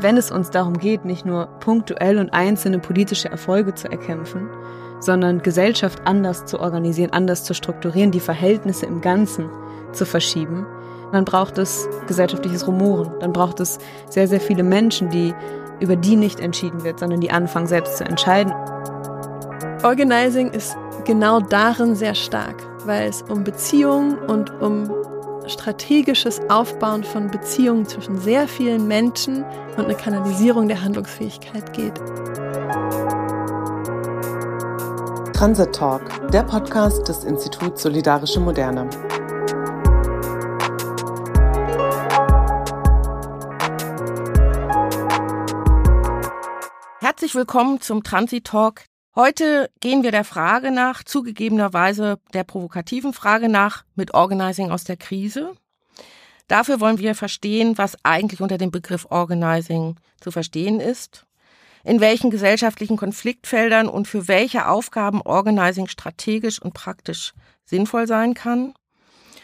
wenn es uns darum geht, nicht nur punktuell und einzelne politische Erfolge zu erkämpfen, sondern Gesellschaft anders zu organisieren, anders zu strukturieren, die Verhältnisse im Ganzen zu verschieben, dann braucht es gesellschaftliches Rumoren. Dann braucht es sehr, sehr viele Menschen, die über die nicht entschieden wird, sondern die anfangen selbst zu entscheiden. Organizing ist genau darin sehr stark, weil es um Beziehungen und um strategisches Aufbauen von Beziehungen zwischen sehr vielen Menschen und eine Kanalisierung der Handlungsfähigkeit geht. Transit Talk, der Podcast des Instituts Solidarische Moderne. Herzlich willkommen zum Transit Talk. Heute gehen wir der Frage nach, zugegebenerweise der provokativen Frage nach, mit Organizing aus der Krise. Dafür wollen wir verstehen, was eigentlich unter dem Begriff Organizing zu verstehen ist, in welchen gesellschaftlichen Konfliktfeldern und für welche Aufgaben Organizing strategisch und praktisch sinnvoll sein kann.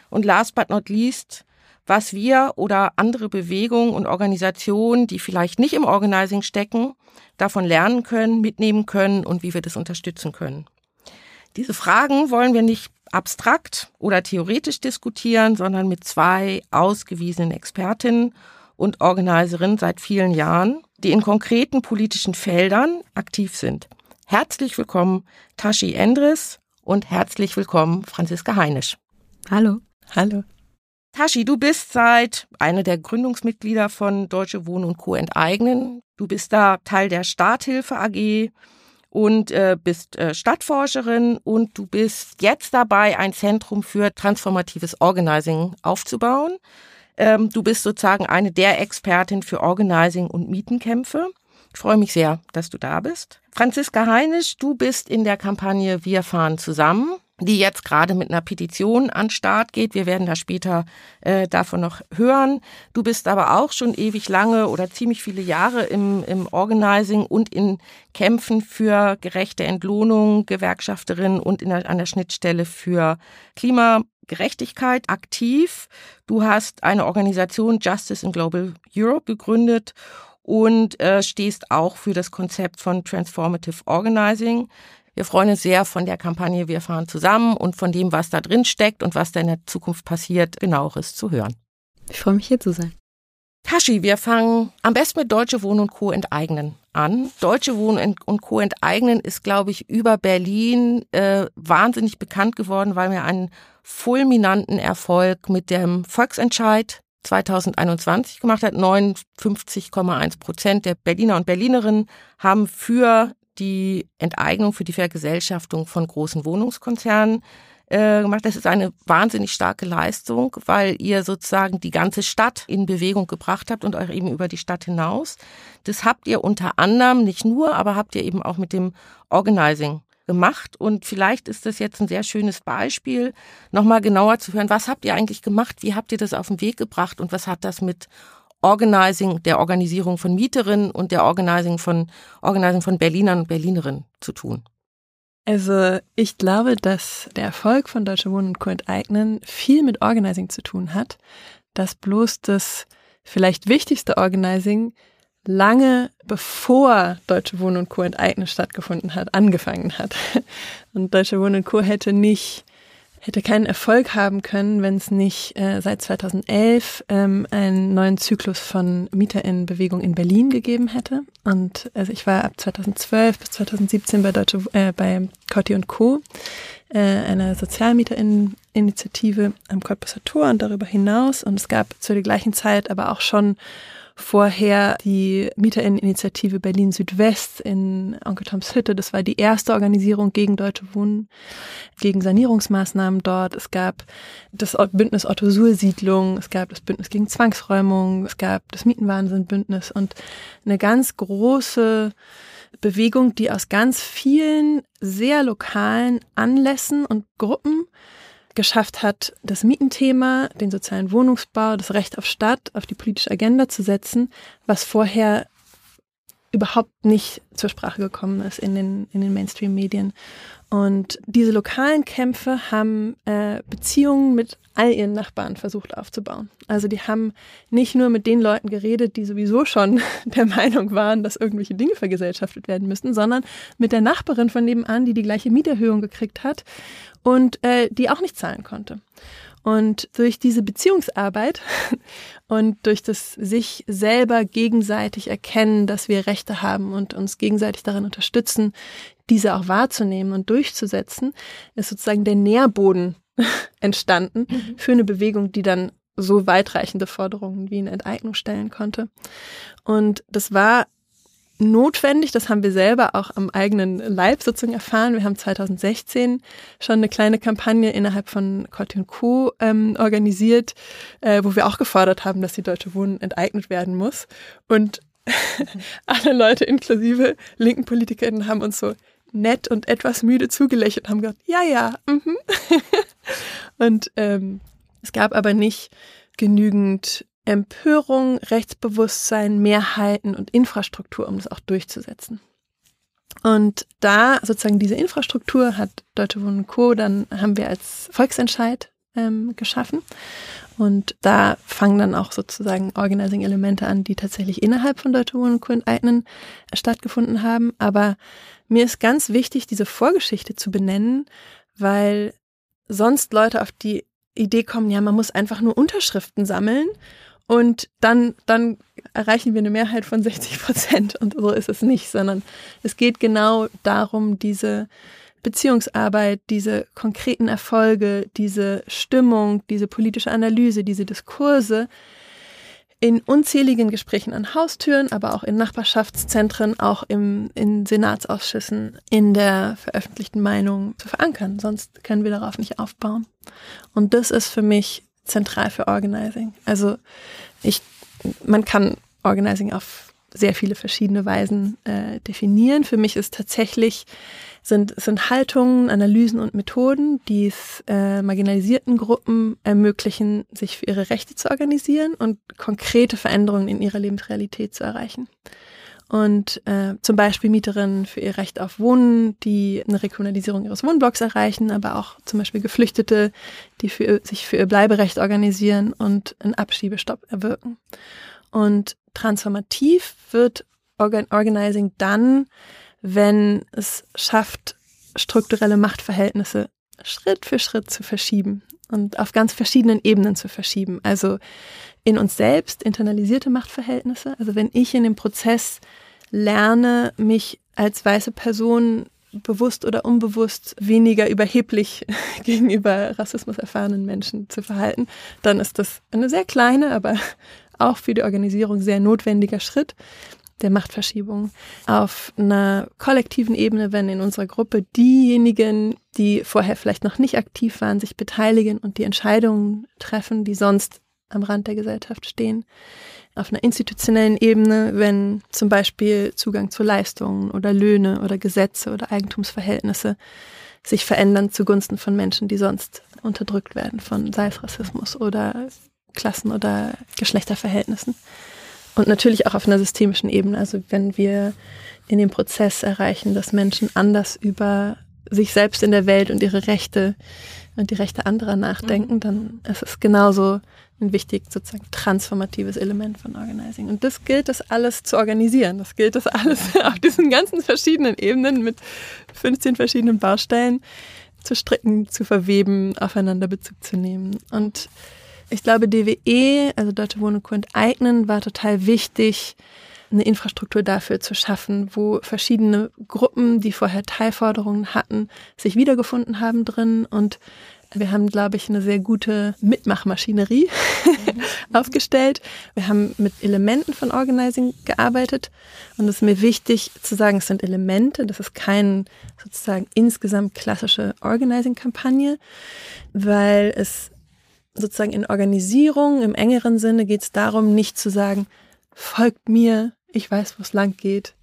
Und last but not least, was wir oder andere Bewegungen und Organisationen, die vielleicht nicht im Organizing stecken, davon lernen können, mitnehmen können und wie wir das unterstützen können. Diese Fragen wollen wir nicht abstrakt oder theoretisch diskutieren, sondern mit zwei ausgewiesenen Expertinnen und Organiserinnen seit vielen Jahren, die in konkreten politischen Feldern aktiv sind. Herzlich willkommen Tashi Endres und herzlich willkommen Franziska Heinisch. Hallo. Hallo. Tashi, du bist seit einer der Gründungsmitglieder von Deutsche Wohnen und Co. enteignen. Du bist da Teil der Starthilfe AG und äh, bist äh, Stadtforscherin und du bist jetzt dabei, ein Zentrum für transformatives Organizing aufzubauen. Ähm, du bist sozusagen eine der Expertin für Organizing und Mietenkämpfe. Ich freue mich sehr, dass du da bist. Franziska Heinisch, du bist in der Kampagne Wir fahren zusammen die jetzt gerade mit einer Petition an Start geht. Wir werden da später äh, davon noch hören. Du bist aber auch schon ewig lange oder ziemlich viele Jahre im, im Organizing und in Kämpfen für gerechte Entlohnung, Gewerkschafterin und in der, an der Schnittstelle für Klimagerechtigkeit aktiv. Du hast eine Organisation Justice in Global Europe gegründet und äh, stehst auch für das Konzept von Transformative Organizing. Wir freuen uns sehr von der Kampagne Wir fahren zusammen und von dem, was da drin steckt und was da in der Zukunft passiert, genaueres zu hören. Ich freue mich hier zu sein. Tashi, wir fangen am besten mit Deutsche Wohnen und Co. enteignen an. Deutsche Wohnen und Co. enteignen ist, glaube ich, über Berlin äh, wahnsinnig bekannt geworden, weil wir einen fulminanten Erfolg mit dem Volksentscheid 2021 gemacht hat. 59,1 Prozent der Berliner und Berlinerinnen haben für die Enteignung für die Vergesellschaftung von großen Wohnungskonzernen äh, gemacht. Das ist eine wahnsinnig starke Leistung, weil ihr sozusagen die ganze Stadt in Bewegung gebracht habt und euch eben über die Stadt hinaus. Das habt ihr unter anderem, nicht nur, aber habt ihr eben auch mit dem Organizing gemacht. Und vielleicht ist das jetzt ein sehr schönes Beispiel, nochmal genauer zu hören, was habt ihr eigentlich gemacht, wie habt ihr das auf den Weg gebracht und was hat das mit Organizing, der Organisierung von Mieterinnen und der Organizing von, Organizing von Berlinern und Berlinerinnen zu tun? Also ich glaube, dass der Erfolg von Deutsche Wohnen und Co. enteignen viel mit Organizing zu tun hat, dass bloß das vielleicht wichtigste Organizing lange bevor Deutsche Wohnen und Co. enteignen stattgefunden hat, angefangen hat. Und Deutsche Wohnen und Co. hätte nicht hätte keinen Erfolg haben können, wenn es nicht äh, seit 2011 ähm, einen neuen Zyklus von Mieterinnenbewegung in Berlin gegeben hätte. Und also ich war ab 2012 bis 2017 bei Deutsche äh, bei Cotti und Co. Äh, einer Sozialmieterinneninitiative am Cottbusser Tor und darüber hinaus. Und es gab zu der gleichen Zeit aber auch schon vorher die Mieterinneninitiative Berlin Südwest in Onkel Toms Hütte. Das war die erste Organisierung gegen Deutsche Wohnen, gegen Sanierungsmaßnahmen dort. Es gab das Bündnis Otto Suhl Siedlung, es gab das Bündnis gegen Zwangsräumung, es gab das Mietenwahnsinn Bündnis und eine ganz große Bewegung, die aus ganz vielen sehr lokalen Anlässen und Gruppen geschafft hat, das Mietenthema, den sozialen Wohnungsbau, das Recht auf Stadt auf die politische Agenda zu setzen, was vorher überhaupt nicht zur Sprache gekommen ist in den, in den Mainstream-Medien. Und diese lokalen Kämpfe haben äh, Beziehungen mit all ihren Nachbarn versucht aufzubauen. Also die haben nicht nur mit den Leuten geredet, die sowieso schon der Meinung waren, dass irgendwelche Dinge vergesellschaftet werden müssten, sondern mit der Nachbarin von nebenan, die die gleiche Mieterhöhung gekriegt hat und äh, die auch nicht zahlen konnte. Und durch diese Beziehungsarbeit und durch das sich selber gegenseitig erkennen, dass wir Rechte haben und uns gegenseitig darin unterstützen, diese auch wahrzunehmen und durchzusetzen, ist sozusagen der Nährboden entstanden mhm. für eine Bewegung, die dann so weitreichende Forderungen wie eine Enteignung stellen konnte. Und das war notwendig. Das haben wir selber auch am eigenen Leib sozusagen erfahren. Wir haben 2016 schon eine kleine Kampagne innerhalb von Corti Co. Ähm, organisiert, äh, wo wir auch gefordert haben, dass die Deutsche Wohnen enteignet werden muss. Und alle Leute, inklusive linken PolitikerInnen, haben uns so nett und etwas müde zugelächelt und haben gesagt, ja, ja, mhm. und ähm, es gab aber nicht genügend Empörung, Rechtsbewusstsein, Mehrheiten und Infrastruktur, um das auch durchzusetzen. Und da sozusagen diese Infrastruktur hat Deutsche Wohnen Co. dann haben wir als Volksentscheid ähm, geschaffen. Und da fangen dann auch sozusagen Organizing-Elemente an, die tatsächlich innerhalb von Deutsche Wohnen Co. enteignen stattgefunden haben. Aber mir ist ganz wichtig, diese Vorgeschichte zu benennen, weil sonst Leute auf die Idee kommen, ja, man muss einfach nur Unterschriften sammeln und dann, dann erreichen wir eine Mehrheit von 60 Prozent. Und so ist es nicht, sondern es geht genau darum, diese Beziehungsarbeit, diese konkreten Erfolge, diese Stimmung, diese politische Analyse, diese Diskurse in unzähligen Gesprächen an Haustüren, aber auch in Nachbarschaftszentren, auch im, in Senatsausschüssen, in der veröffentlichten Meinung zu verankern. Sonst können wir darauf nicht aufbauen. Und das ist für mich zentral für Organizing. Also ich, man kann Organizing auf sehr viele verschiedene Weisen äh, definieren. Für mich ist tatsächlich sind, sind Haltungen, Analysen und Methoden, die es äh, marginalisierten Gruppen ermöglichen, sich für ihre Rechte zu organisieren und konkrete Veränderungen in ihrer Lebensrealität zu erreichen und äh, zum Beispiel Mieterinnen für ihr Recht auf Wohnen, die eine Rekommunalisierung ihres Wohnblocks erreichen, aber auch zum Beispiel Geflüchtete, die für, sich für ihr Bleiberecht organisieren und einen Abschiebestopp erwirken. Und transformativ wird Organ Organizing dann, wenn es schafft, strukturelle Machtverhältnisse Schritt für Schritt zu verschieben und auf ganz verschiedenen Ebenen zu verschieben. Also in uns selbst internalisierte Machtverhältnisse. Also wenn ich in dem Prozess lerne, mich als weiße Person bewusst oder unbewusst weniger überheblich gegenüber Rassismus erfahrenen Menschen zu verhalten, dann ist das eine sehr kleine, aber auch für die Organisierung sehr notwendiger Schritt der Machtverschiebung. Auf einer kollektiven Ebene, wenn in unserer Gruppe diejenigen, die vorher vielleicht noch nicht aktiv waren, sich beteiligen und die Entscheidungen treffen, die sonst am Rand der Gesellschaft stehen. Auf einer institutionellen Ebene, wenn zum Beispiel Zugang zu Leistungen oder Löhne oder Gesetze oder Eigentumsverhältnisse sich verändern zugunsten von Menschen, die sonst unterdrückt werden von sei es Rassismus oder Klassen- oder Geschlechterverhältnissen. Und natürlich auch auf einer systemischen Ebene. Also wenn wir in dem Prozess erreichen, dass Menschen anders über sich selbst in der Welt und ihre Rechte und die Rechte anderer nachdenken, mhm. dann ist es genauso ein wichtig sozusagen transformatives Element von Organizing. Und das gilt das alles zu organisieren. Das gilt das alles auf diesen ganzen verschiedenen Ebenen mit 15 verschiedenen Baustellen zu stricken, zu verweben, aufeinander Bezug zu nehmen. Und ich glaube, DWE, also Deutsche Wohnen und Enteignen, war total wichtig, eine Infrastruktur dafür zu schaffen, wo verschiedene Gruppen, die vorher Teilforderungen hatten, sich wiedergefunden haben drin und wir haben, glaube ich, eine sehr gute Mitmachmaschinerie aufgestellt. Wir haben mit Elementen von Organizing gearbeitet. Und es ist mir wichtig zu sagen, es sind Elemente. Das ist keine sozusagen insgesamt klassische Organizing-Kampagne, weil es sozusagen in Organisierung im engeren Sinne geht es darum, nicht zu sagen, folgt mir, ich weiß, wo es lang geht,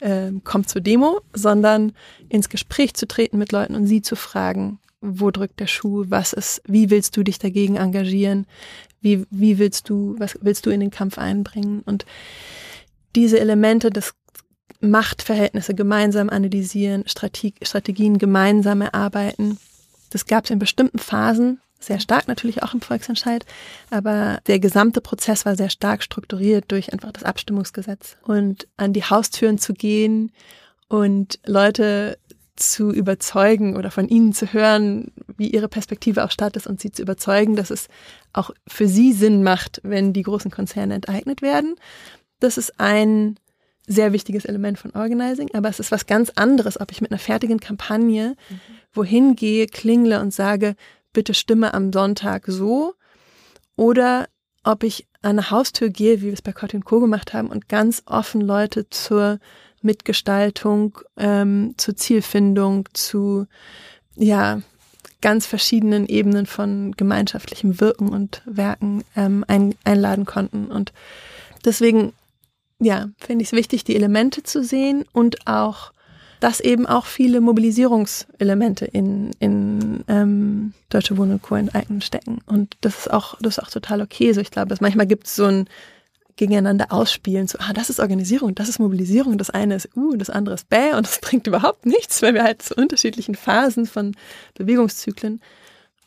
ähm, kommt zur Demo, sondern ins Gespräch zu treten mit Leuten und sie zu fragen, wo drückt der Schuh, was ist, wie willst du dich dagegen engagieren, wie, wie willst du, was willst du in den Kampf einbringen und diese Elemente des Machtverhältnisse gemeinsam analysieren, Strategien gemeinsam erarbeiten. Das gab es in bestimmten Phasen, sehr stark natürlich auch im Volksentscheid, aber der gesamte Prozess war sehr stark strukturiert durch einfach das Abstimmungsgesetz. Und an die Haustüren zu gehen und Leute zu überzeugen oder von ihnen zu hören, wie ihre Perspektive auf Staat ist und sie zu überzeugen, dass es auch für sie Sinn macht, wenn die großen Konzerne enteignet werden. Das ist ein sehr wichtiges Element von Organizing, aber es ist was ganz anderes, ob ich mit einer fertigen Kampagne mhm. wohin gehe, klingle und sage, bitte stimme am Sonntag so oder ob ich an eine Haustür gehe, wie wir es bei Cotton Co. gemacht haben und ganz offen Leute zur Mitgestaltung, ähm, zur Zielfindung, zu ja ganz verschiedenen Ebenen von gemeinschaftlichem Wirken und Werken ähm, ein, einladen konnten. Und deswegen, ja, finde ich es wichtig, die Elemente zu sehen und auch, dass eben auch viele Mobilisierungselemente in, in ähm, Deutsche Wohnen und Co. enteignen stecken. Und das ist auch, das ist auch total okay. So, ich glaube, dass manchmal gibt es so ein gegeneinander ausspielen, so, ah, das ist Organisierung, das ist Mobilisierung, das eine ist U und das andere ist Bäh und das bringt überhaupt nichts, weil wir halt zu unterschiedlichen Phasen von Bewegungszyklen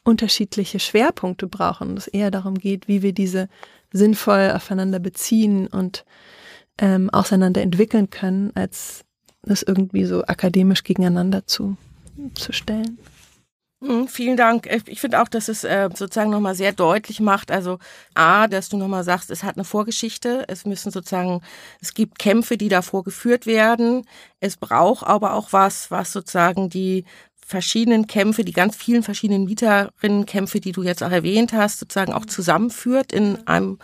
unterschiedliche Schwerpunkte brauchen und es eher darum geht, wie wir diese sinnvoll aufeinander beziehen und ähm, auseinander entwickeln können, als das irgendwie so akademisch gegeneinander zu, zu stellen. Mhm, vielen Dank. Ich finde auch, dass es äh, sozusagen nochmal sehr deutlich macht, also A, dass du nochmal sagst, es hat eine Vorgeschichte, es müssen sozusagen, es gibt Kämpfe, die davor geführt werden, es braucht aber auch was, was sozusagen die verschiedenen Kämpfe, die ganz vielen verschiedenen Mieterinnenkämpfe, die du jetzt auch erwähnt hast, sozusagen auch zusammenführt in einem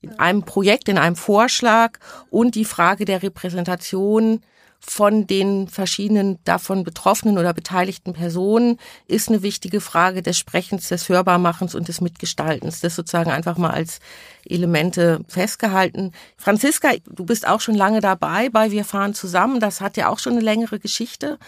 in einem Projekt, in einem Vorschlag. Und die Frage der Repräsentation von den verschiedenen davon betroffenen oder beteiligten Personen ist eine wichtige Frage des Sprechens, des Hörbarmachens und des Mitgestaltens. Das sozusagen einfach mal als Elemente festgehalten. Franziska, du bist auch schon lange dabei bei Wir fahren zusammen. Das hat ja auch schon eine längere Geschichte.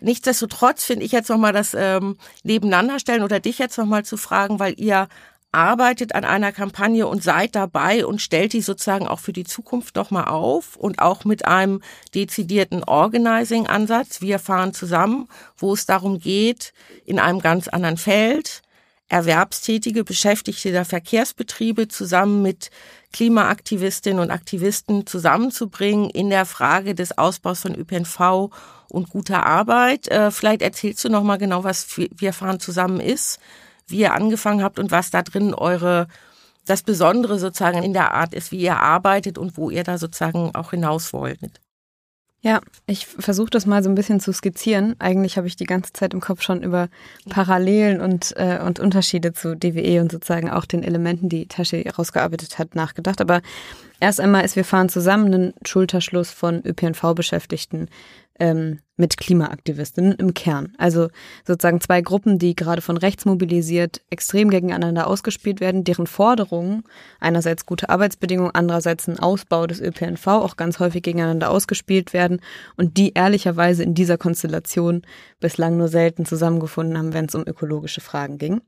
Nichtsdestotrotz finde ich jetzt nochmal das ähm, nebeneinander stellen oder dich jetzt nochmal zu fragen, weil ihr arbeitet an einer Kampagne und seid dabei und stellt die sozusagen auch für die Zukunft nochmal auf und auch mit einem dezidierten Organizing-Ansatz. Wir fahren zusammen, wo es darum geht, in einem ganz anderen Feld erwerbstätige Beschäftigte der Verkehrsbetriebe zusammen mit Klimaaktivistinnen und Aktivisten zusammenzubringen in der Frage des Ausbaus von ÖPNV und guter Arbeit. Äh, vielleicht erzählst du noch mal genau, was Wir fahren zusammen ist wie ihr angefangen habt und was da drin eure das Besondere sozusagen in der Art ist, wie ihr arbeitet und wo ihr da sozusagen auch hinaus wolltet. Ja, ich versuche das mal so ein bisschen zu skizzieren. Eigentlich habe ich die ganze Zeit im Kopf schon über Parallelen und, äh, und Unterschiede zu DWE und sozusagen auch den Elementen, die Tashi rausgearbeitet hat, nachgedacht. Aber erst einmal ist, wir fahren zusammen einen Schulterschluss von ÖPNV-Beschäftigten ähm, mit Klimaaktivistinnen im Kern. Also sozusagen zwei Gruppen, die gerade von rechts mobilisiert extrem gegeneinander ausgespielt werden, deren Forderungen, einerseits gute Arbeitsbedingungen, andererseits ein Ausbau des ÖPNV, auch ganz häufig gegeneinander ausgespielt werden und die ehrlicherweise in dieser Konstellation bislang nur selten zusammengefunden haben, wenn es um ökologische Fragen ging.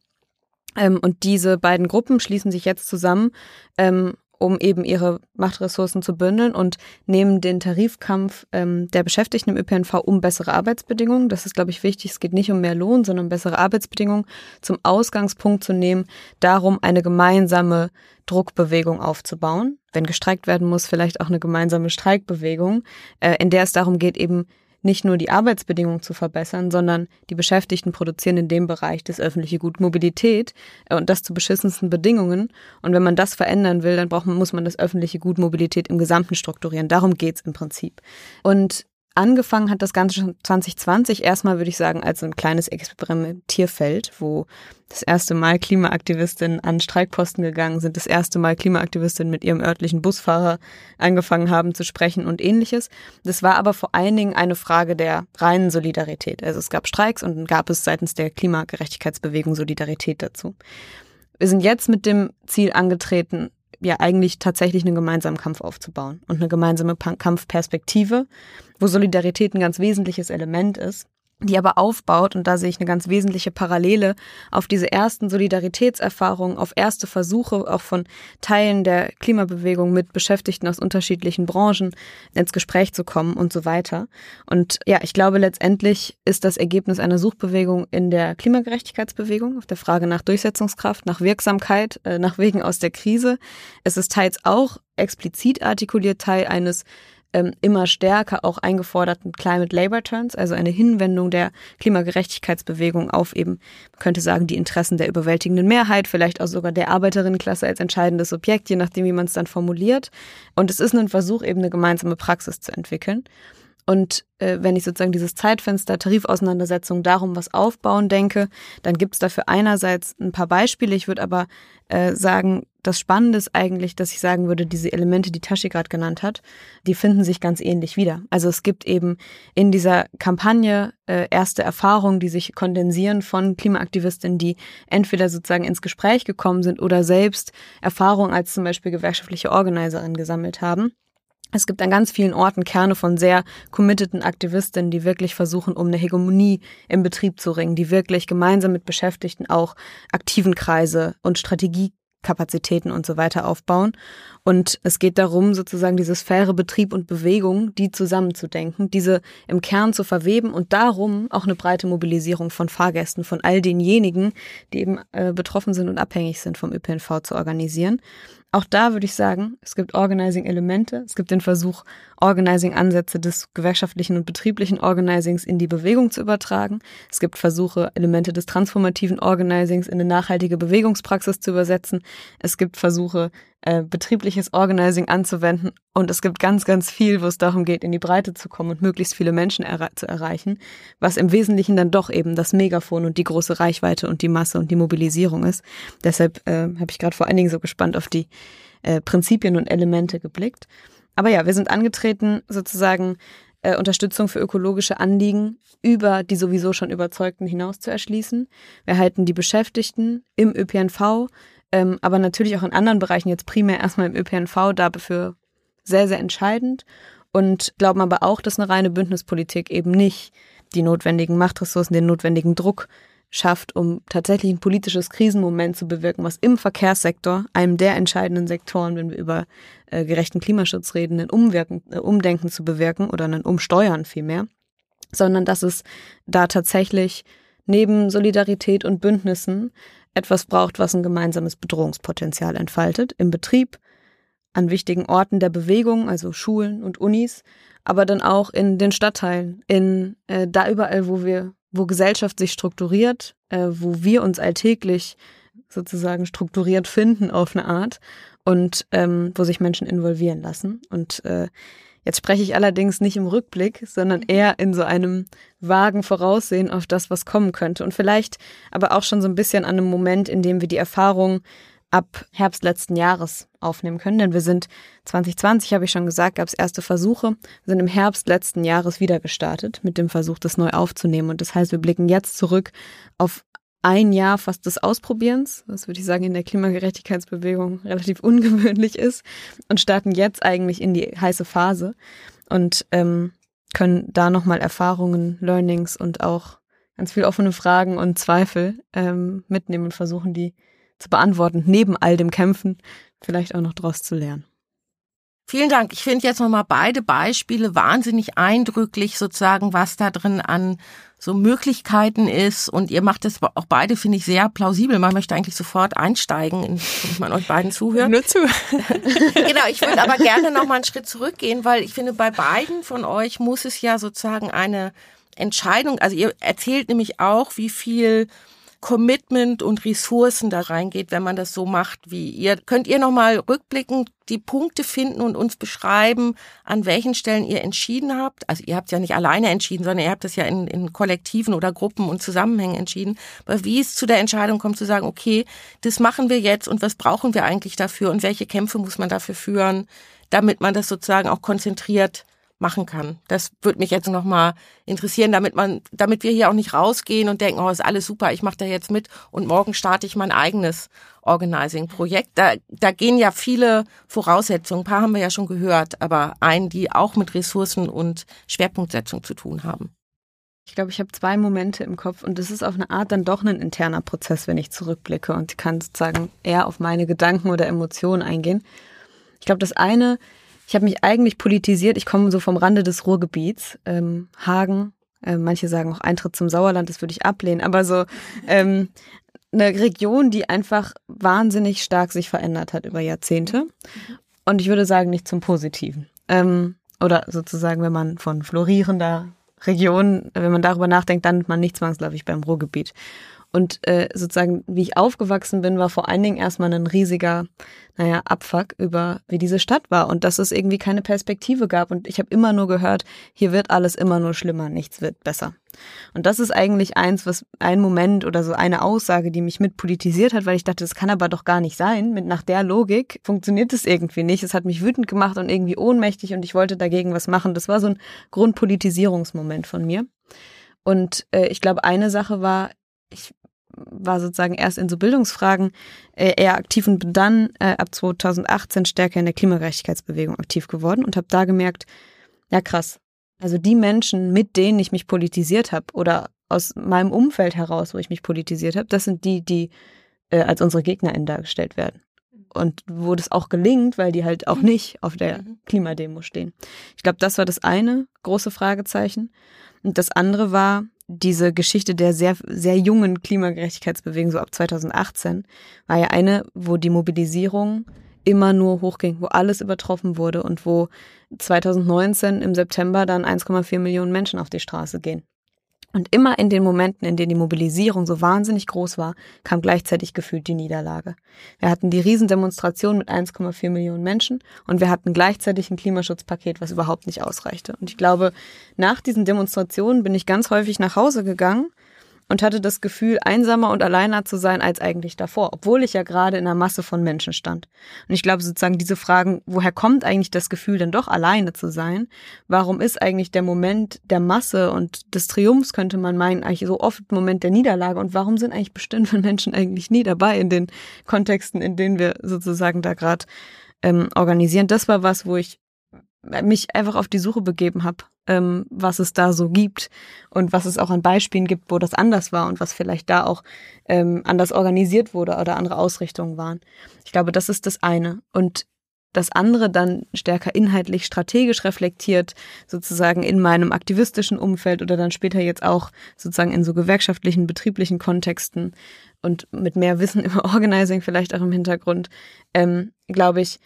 Ähm, und diese beiden Gruppen schließen sich jetzt zusammen ähm, um eben ihre Machtressourcen zu bündeln und nehmen den Tarifkampf ähm, der Beschäftigten im ÖPNV um bessere Arbeitsbedingungen. Das ist, glaube ich, wichtig. Es geht nicht um mehr Lohn, sondern um bessere Arbeitsbedingungen zum Ausgangspunkt zu nehmen, darum eine gemeinsame Druckbewegung aufzubauen. Wenn gestreikt werden muss, vielleicht auch eine gemeinsame Streikbewegung, äh, in der es darum geht, eben nicht nur die Arbeitsbedingungen zu verbessern, sondern die Beschäftigten produzieren in dem Bereich das öffentliche Gut Mobilität äh, und das zu beschissensten Bedingungen. Und wenn man das verändern will, dann braucht man, muss man das öffentliche Gut Mobilität im Gesamten strukturieren. Darum geht's im Prinzip. Und Angefangen hat das Ganze schon 2020 erstmal, würde ich sagen, als so ein kleines Experimentierfeld, wo das erste Mal Klimaaktivistinnen an Streikposten gegangen sind, das erste Mal Klimaaktivistinnen mit ihrem örtlichen Busfahrer angefangen haben zu sprechen und ähnliches. Das war aber vor allen Dingen eine Frage der reinen Solidarität. Also es gab Streiks und gab es seitens der Klimagerechtigkeitsbewegung Solidarität dazu. Wir sind jetzt mit dem Ziel angetreten, ja eigentlich tatsächlich einen gemeinsamen Kampf aufzubauen und eine gemeinsame Kampfperspektive, wo Solidarität ein ganz wesentliches Element ist. Die aber aufbaut, und da sehe ich eine ganz wesentliche Parallele, auf diese ersten Solidaritätserfahrungen, auf erste Versuche auch von Teilen der Klimabewegung mit Beschäftigten aus unterschiedlichen Branchen ins Gespräch zu kommen und so weiter. Und ja, ich glaube, letztendlich ist das Ergebnis einer Suchbewegung in der Klimagerechtigkeitsbewegung, auf der Frage nach Durchsetzungskraft, nach Wirksamkeit, äh, nach Wegen aus der Krise. Es ist teils auch explizit artikuliert Teil eines ähm, immer stärker auch eingeforderten Climate Labor Turns, also eine Hinwendung der Klimagerechtigkeitsbewegung auf eben, man könnte sagen, die Interessen der überwältigenden Mehrheit, vielleicht auch sogar der Arbeiterinnenklasse als entscheidendes Objekt, je nachdem, wie man es dann formuliert. Und es ist ein Versuch, eben eine gemeinsame Praxis zu entwickeln. Und äh, wenn ich sozusagen dieses Zeitfenster Tarifauseinandersetzung darum was aufbauen denke, dann gibt es dafür einerseits ein paar Beispiele. Ich würde aber äh, sagen, das Spannende ist eigentlich, dass ich sagen würde, diese Elemente, die Tashi gerade genannt hat, die finden sich ganz ähnlich wieder. Also es gibt eben in dieser Kampagne äh, erste Erfahrungen, die sich kondensieren von Klimaaktivistinnen, die entweder sozusagen ins Gespräch gekommen sind oder selbst Erfahrungen als zum Beispiel gewerkschaftliche Organiserin gesammelt haben. Es gibt an ganz vielen Orten Kerne von sehr committeden Aktivistinnen, die wirklich versuchen, um eine Hegemonie im Betrieb zu ringen, die wirklich gemeinsam mit Beschäftigten auch aktiven Kreise und Strategiekapazitäten und so weiter aufbauen. Und es geht darum, sozusagen diese Sphäre Betrieb und Bewegung, die zusammenzudenken, diese im Kern zu verweben und darum auch eine breite Mobilisierung von Fahrgästen, von all denjenigen, die eben äh, betroffen sind und abhängig sind vom ÖPNV zu organisieren. Auch da würde ich sagen, es gibt Organizing-Elemente, es gibt den Versuch, Organizing-Ansätze des gewerkschaftlichen und betrieblichen Organizings in die Bewegung zu übertragen. Es gibt Versuche, Elemente des transformativen Organizings in eine nachhaltige Bewegungspraxis zu übersetzen. Es gibt Versuche, äh, betriebliches Organizing anzuwenden. Und es gibt ganz, ganz viel, wo es darum geht, in die Breite zu kommen und möglichst viele Menschen erre zu erreichen, was im Wesentlichen dann doch eben das Megafon und die große Reichweite und die Masse und die Mobilisierung ist. Deshalb äh, habe ich gerade vor allen Dingen so gespannt auf die äh, Prinzipien und Elemente geblickt. Aber ja, wir sind angetreten, sozusagen äh, Unterstützung für ökologische Anliegen über die sowieso schon Überzeugten hinaus zu erschließen. Wir halten die Beschäftigten im ÖPNV ähm, aber natürlich auch in anderen Bereichen, jetzt primär erstmal im ÖPNV, dafür sehr, sehr entscheidend. Und glauben aber auch, dass eine reine Bündnispolitik eben nicht die notwendigen Machtressourcen, den notwendigen Druck schafft, um tatsächlich ein politisches Krisenmoment zu bewirken, was im Verkehrssektor, einem der entscheidenden Sektoren, wenn wir über äh, gerechten Klimaschutz reden, ein Umwirken, äh, Umdenken zu bewirken oder ein Umsteuern vielmehr, sondern dass es da tatsächlich neben Solidarität und Bündnissen etwas braucht, was ein gemeinsames Bedrohungspotenzial entfaltet, im Betrieb, an wichtigen Orten der Bewegung, also Schulen und Unis, aber dann auch in den Stadtteilen, in äh, da überall, wo wir, wo Gesellschaft sich strukturiert, äh, wo wir uns alltäglich sozusagen strukturiert finden auf eine Art und ähm, wo sich Menschen involvieren lassen. Und äh, Jetzt spreche ich allerdings nicht im Rückblick, sondern eher in so einem vagen Voraussehen auf das, was kommen könnte. Und vielleicht aber auch schon so ein bisschen an einem Moment, in dem wir die Erfahrung ab Herbst letzten Jahres aufnehmen können. Denn wir sind 2020, habe ich schon gesagt, gab es erste Versuche. Wir sind im Herbst letzten Jahres wieder gestartet mit dem Versuch, das neu aufzunehmen. Und das heißt, wir blicken jetzt zurück auf ein Jahr fast des Ausprobierens, was würde ich sagen in der Klimagerechtigkeitsbewegung relativ ungewöhnlich ist, und starten jetzt eigentlich in die heiße Phase und ähm, können da nochmal Erfahrungen, Learnings und auch ganz viel offene Fragen und Zweifel ähm, mitnehmen und versuchen, die zu beantworten, neben all dem Kämpfen vielleicht auch noch draus zu lernen. Vielen Dank. Ich finde jetzt nochmal beide Beispiele wahnsinnig eindrücklich, sozusagen, was da drin an so Möglichkeiten ist. Und ihr macht das auch beide, finde ich, sehr plausibel. Man möchte eigentlich sofort einsteigen, wenn man euch beiden zuhört. Nur zu. genau, ich würde aber gerne nochmal einen Schritt zurückgehen, weil ich finde, bei beiden von euch muss es ja sozusagen eine Entscheidung, also ihr erzählt nämlich auch, wie viel Commitment und Ressourcen da reingeht, wenn man das so macht wie ihr. Könnt ihr nochmal rückblickend die Punkte finden und uns beschreiben, an welchen Stellen ihr entschieden habt? Also ihr habt ja nicht alleine entschieden, sondern ihr habt das ja in, in Kollektiven oder Gruppen und Zusammenhängen entschieden. Aber wie es zu der Entscheidung kommt, zu sagen, okay, das machen wir jetzt und was brauchen wir eigentlich dafür und welche Kämpfe muss man dafür führen, damit man das sozusagen auch konzentriert machen kann. Das würde mich jetzt nochmal interessieren, damit man, damit wir hier auch nicht rausgehen und denken, oh, ist alles super, ich mache da jetzt mit und morgen starte ich mein eigenes Organizing-Projekt. Da, da gehen ja viele Voraussetzungen, ein paar haben wir ja schon gehört, aber einen, die auch mit Ressourcen und Schwerpunktsetzung zu tun haben. Ich glaube, ich habe zwei Momente im Kopf und das ist auf eine Art dann doch ein interner Prozess, wenn ich zurückblicke und kann sozusagen eher auf meine Gedanken oder Emotionen eingehen. Ich glaube, das eine, ich habe mich eigentlich politisiert, ich komme so vom Rande des Ruhrgebiets, ähm, Hagen, äh, manche sagen auch Eintritt zum Sauerland, das würde ich ablehnen, aber so ähm, eine Region, die einfach wahnsinnig stark sich verändert hat über Jahrzehnte. Und ich würde sagen, nicht zum Positiven. Ähm, oder sozusagen, wenn man von florierender Region, wenn man darüber nachdenkt, dann man nicht zwangsläufig beim Ruhrgebiet. Und äh, sozusagen, wie ich aufgewachsen bin, war vor allen Dingen erstmal ein riesiger, naja, Abfuck über, wie diese Stadt war und dass es irgendwie keine Perspektive gab. Und ich habe immer nur gehört, hier wird alles immer nur schlimmer, nichts wird besser. Und das ist eigentlich eins, was ein Moment oder so eine Aussage, die mich mitpolitisiert hat, weil ich dachte, das kann aber doch gar nicht sein. Mit nach der Logik funktioniert es irgendwie nicht. Es hat mich wütend gemacht und irgendwie ohnmächtig und ich wollte dagegen was machen. Das war so ein Grundpolitisierungsmoment von mir. Und äh, ich glaube, eine Sache war, ich war sozusagen erst in so Bildungsfragen äh, eher aktiv und bin dann äh, ab 2018 stärker in der Klimagerechtigkeitsbewegung aktiv geworden und habe da gemerkt, ja krass, also die Menschen, mit denen ich mich politisiert habe oder aus meinem Umfeld heraus, wo ich mich politisiert habe, das sind die, die äh, als unsere GegnerInnen dargestellt werden. Und wo das auch gelingt, weil die halt auch nicht auf der mhm. Klimademo stehen. Ich glaube, das war das eine große Fragezeichen. Und das andere war, diese Geschichte der sehr, sehr jungen Klimagerechtigkeitsbewegung, so ab 2018, war ja eine, wo die Mobilisierung immer nur hochging, wo alles übertroffen wurde und wo 2019 im September dann 1,4 Millionen Menschen auf die Straße gehen. Und immer in den Momenten, in denen die Mobilisierung so wahnsinnig groß war, kam gleichzeitig gefühlt die Niederlage. Wir hatten die Riesendemonstration mit 1,4 Millionen Menschen und wir hatten gleichzeitig ein Klimaschutzpaket, was überhaupt nicht ausreichte. Und ich glaube, nach diesen Demonstrationen bin ich ganz häufig nach Hause gegangen und hatte das Gefühl, einsamer und alleiner zu sein als eigentlich davor, obwohl ich ja gerade in einer Masse von Menschen stand. Und ich glaube sozusagen diese Fragen, woher kommt eigentlich das Gefühl, denn doch alleine zu sein? Warum ist eigentlich der Moment der Masse und des Triumphs, könnte man meinen, eigentlich so oft Moment der Niederlage? Und warum sind eigentlich bestimmte Menschen eigentlich nie dabei in den Kontexten, in denen wir sozusagen da gerade ähm, organisieren? Das war was, wo ich mich einfach auf die Suche begeben habe, ähm, was es da so gibt und was es auch an Beispielen gibt, wo das anders war und was vielleicht da auch ähm, anders organisiert wurde oder andere Ausrichtungen waren. Ich glaube, das ist das eine. Und das andere dann stärker inhaltlich strategisch reflektiert, sozusagen in meinem aktivistischen Umfeld oder dann später jetzt auch sozusagen in so gewerkschaftlichen, betrieblichen Kontexten und mit mehr Wissen über Organizing vielleicht auch im Hintergrund, ähm, glaube ich,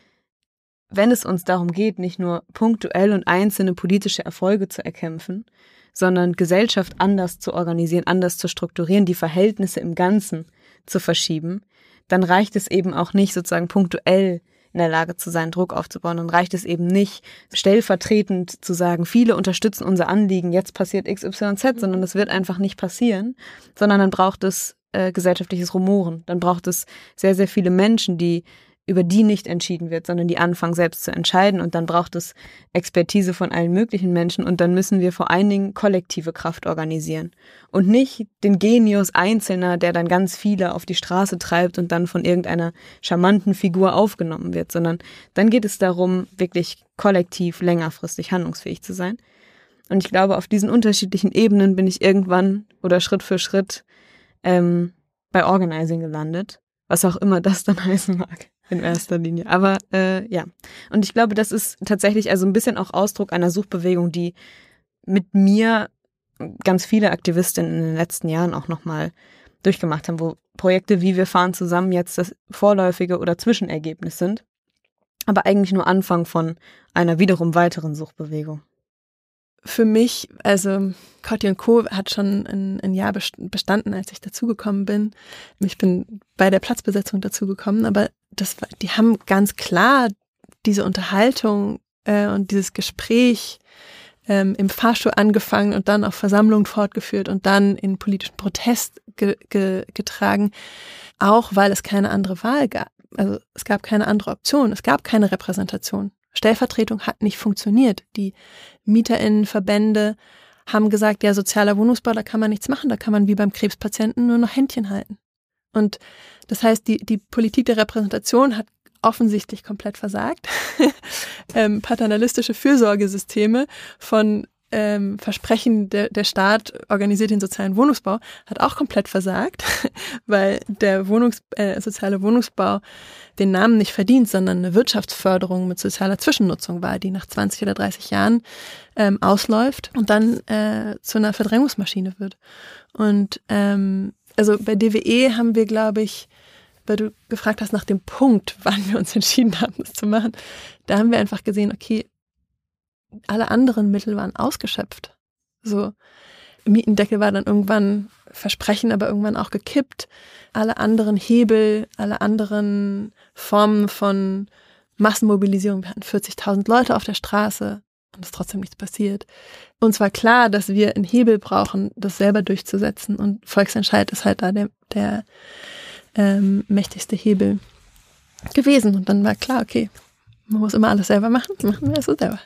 wenn es uns darum geht, nicht nur punktuell und einzelne politische Erfolge zu erkämpfen, sondern Gesellschaft anders zu organisieren, anders zu strukturieren, die Verhältnisse im Ganzen zu verschieben, dann reicht es eben auch nicht sozusagen punktuell in der Lage zu sein, Druck aufzubauen. Dann reicht es eben nicht, stellvertretend zu sagen, viele unterstützen unser Anliegen, jetzt passiert XYZ, sondern das wird einfach nicht passieren, sondern dann braucht es äh, gesellschaftliches Rumoren. Dann braucht es sehr, sehr viele Menschen, die über die nicht entschieden wird, sondern die anfangen selbst zu entscheiden. Und dann braucht es Expertise von allen möglichen Menschen. Und dann müssen wir vor allen Dingen kollektive Kraft organisieren. Und nicht den Genius Einzelner, der dann ganz viele auf die Straße treibt und dann von irgendeiner charmanten Figur aufgenommen wird, sondern dann geht es darum, wirklich kollektiv längerfristig handlungsfähig zu sein. Und ich glaube, auf diesen unterschiedlichen Ebenen bin ich irgendwann oder Schritt für Schritt ähm, bei Organizing gelandet, was auch immer das dann heißen mag in erster Linie. Aber äh, ja. Und ich glaube, das ist tatsächlich also ein bisschen auch Ausdruck einer Suchbewegung, die mit mir ganz viele Aktivistinnen in den letzten Jahren auch nochmal durchgemacht haben, wo Projekte wie Wir fahren zusammen jetzt das vorläufige oder Zwischenergebnis sind, aber eigentlich nur Anfang von einer wiederum weiteren Suchbewegung für mich, also Cotti und Co. hat schon ein, ein Jahr bestanden, als ich dazugekommen bin. Ich bin bei der Platzbesetzung dazugekommen, aber das, die haben ganz klar diese Unterhaltung äh, und dieses Gespräch ähm, im Fahrstuhl angefangen und dann auf Versammlungen fortgeführt und dann in politischen Protest ge ge getragen, auch weil es keine andere Wahl gab. Also es gab keine andere Option, es gab keine Repräsentation. Stellvertretung hat nicht funktioniert. Die Mieterinnenverbände haben gesagt, ja, sozialer Wohnungsbau, da kann man nichts machen, da kann man wie beim Krebspatienten nur noch Händchen halten. Und das heißt, die, die Politik der Repräsentation hat offensichtlich komplett versagt. ähm, paternalistische Fürsorgesysteme von ähm, Versprechen, der, der Staat organisiert den sozialen Wohnungsbau, hat auch komplett versagt, weil der Wohnungs, äh, soziale Wohnungsbau den Namen nicht verdient, sondern eine Wirtschaftsförderung mit sozialer Zwischennutzung war, die nach 20 oder 30 Jahren ähm, ausläuft und dann äh, zu einer Verdrängungsmaschine wird. Und ähm, also bei DWE haben wir, glaube ich, weil du gefragt hast nach dem Punkt, wann wir uns entschieden haben, das zu machen, da haben wir einfach gesehen, okay, alle anderen Mittel waren ausgeschöpft. So, Mietendeckel war dann irgendwann Versprechen, aber irgendwann auch gekippt. Alle anderen Hebel, alle anderen Formen von Massenmobilisierung. Wir hatten 40.000 Leute auf der Straße und es ist trotzdem nichts passiert. Uns war klar, dass wir einen Hebel brauchen, das selber durchzusetzen und Volksentscheid ist halt da der, der ähm, mächtigste Hebel gewesen. Und dann war klar, okay, man muss immer alles selber machen, machen wir es so selber.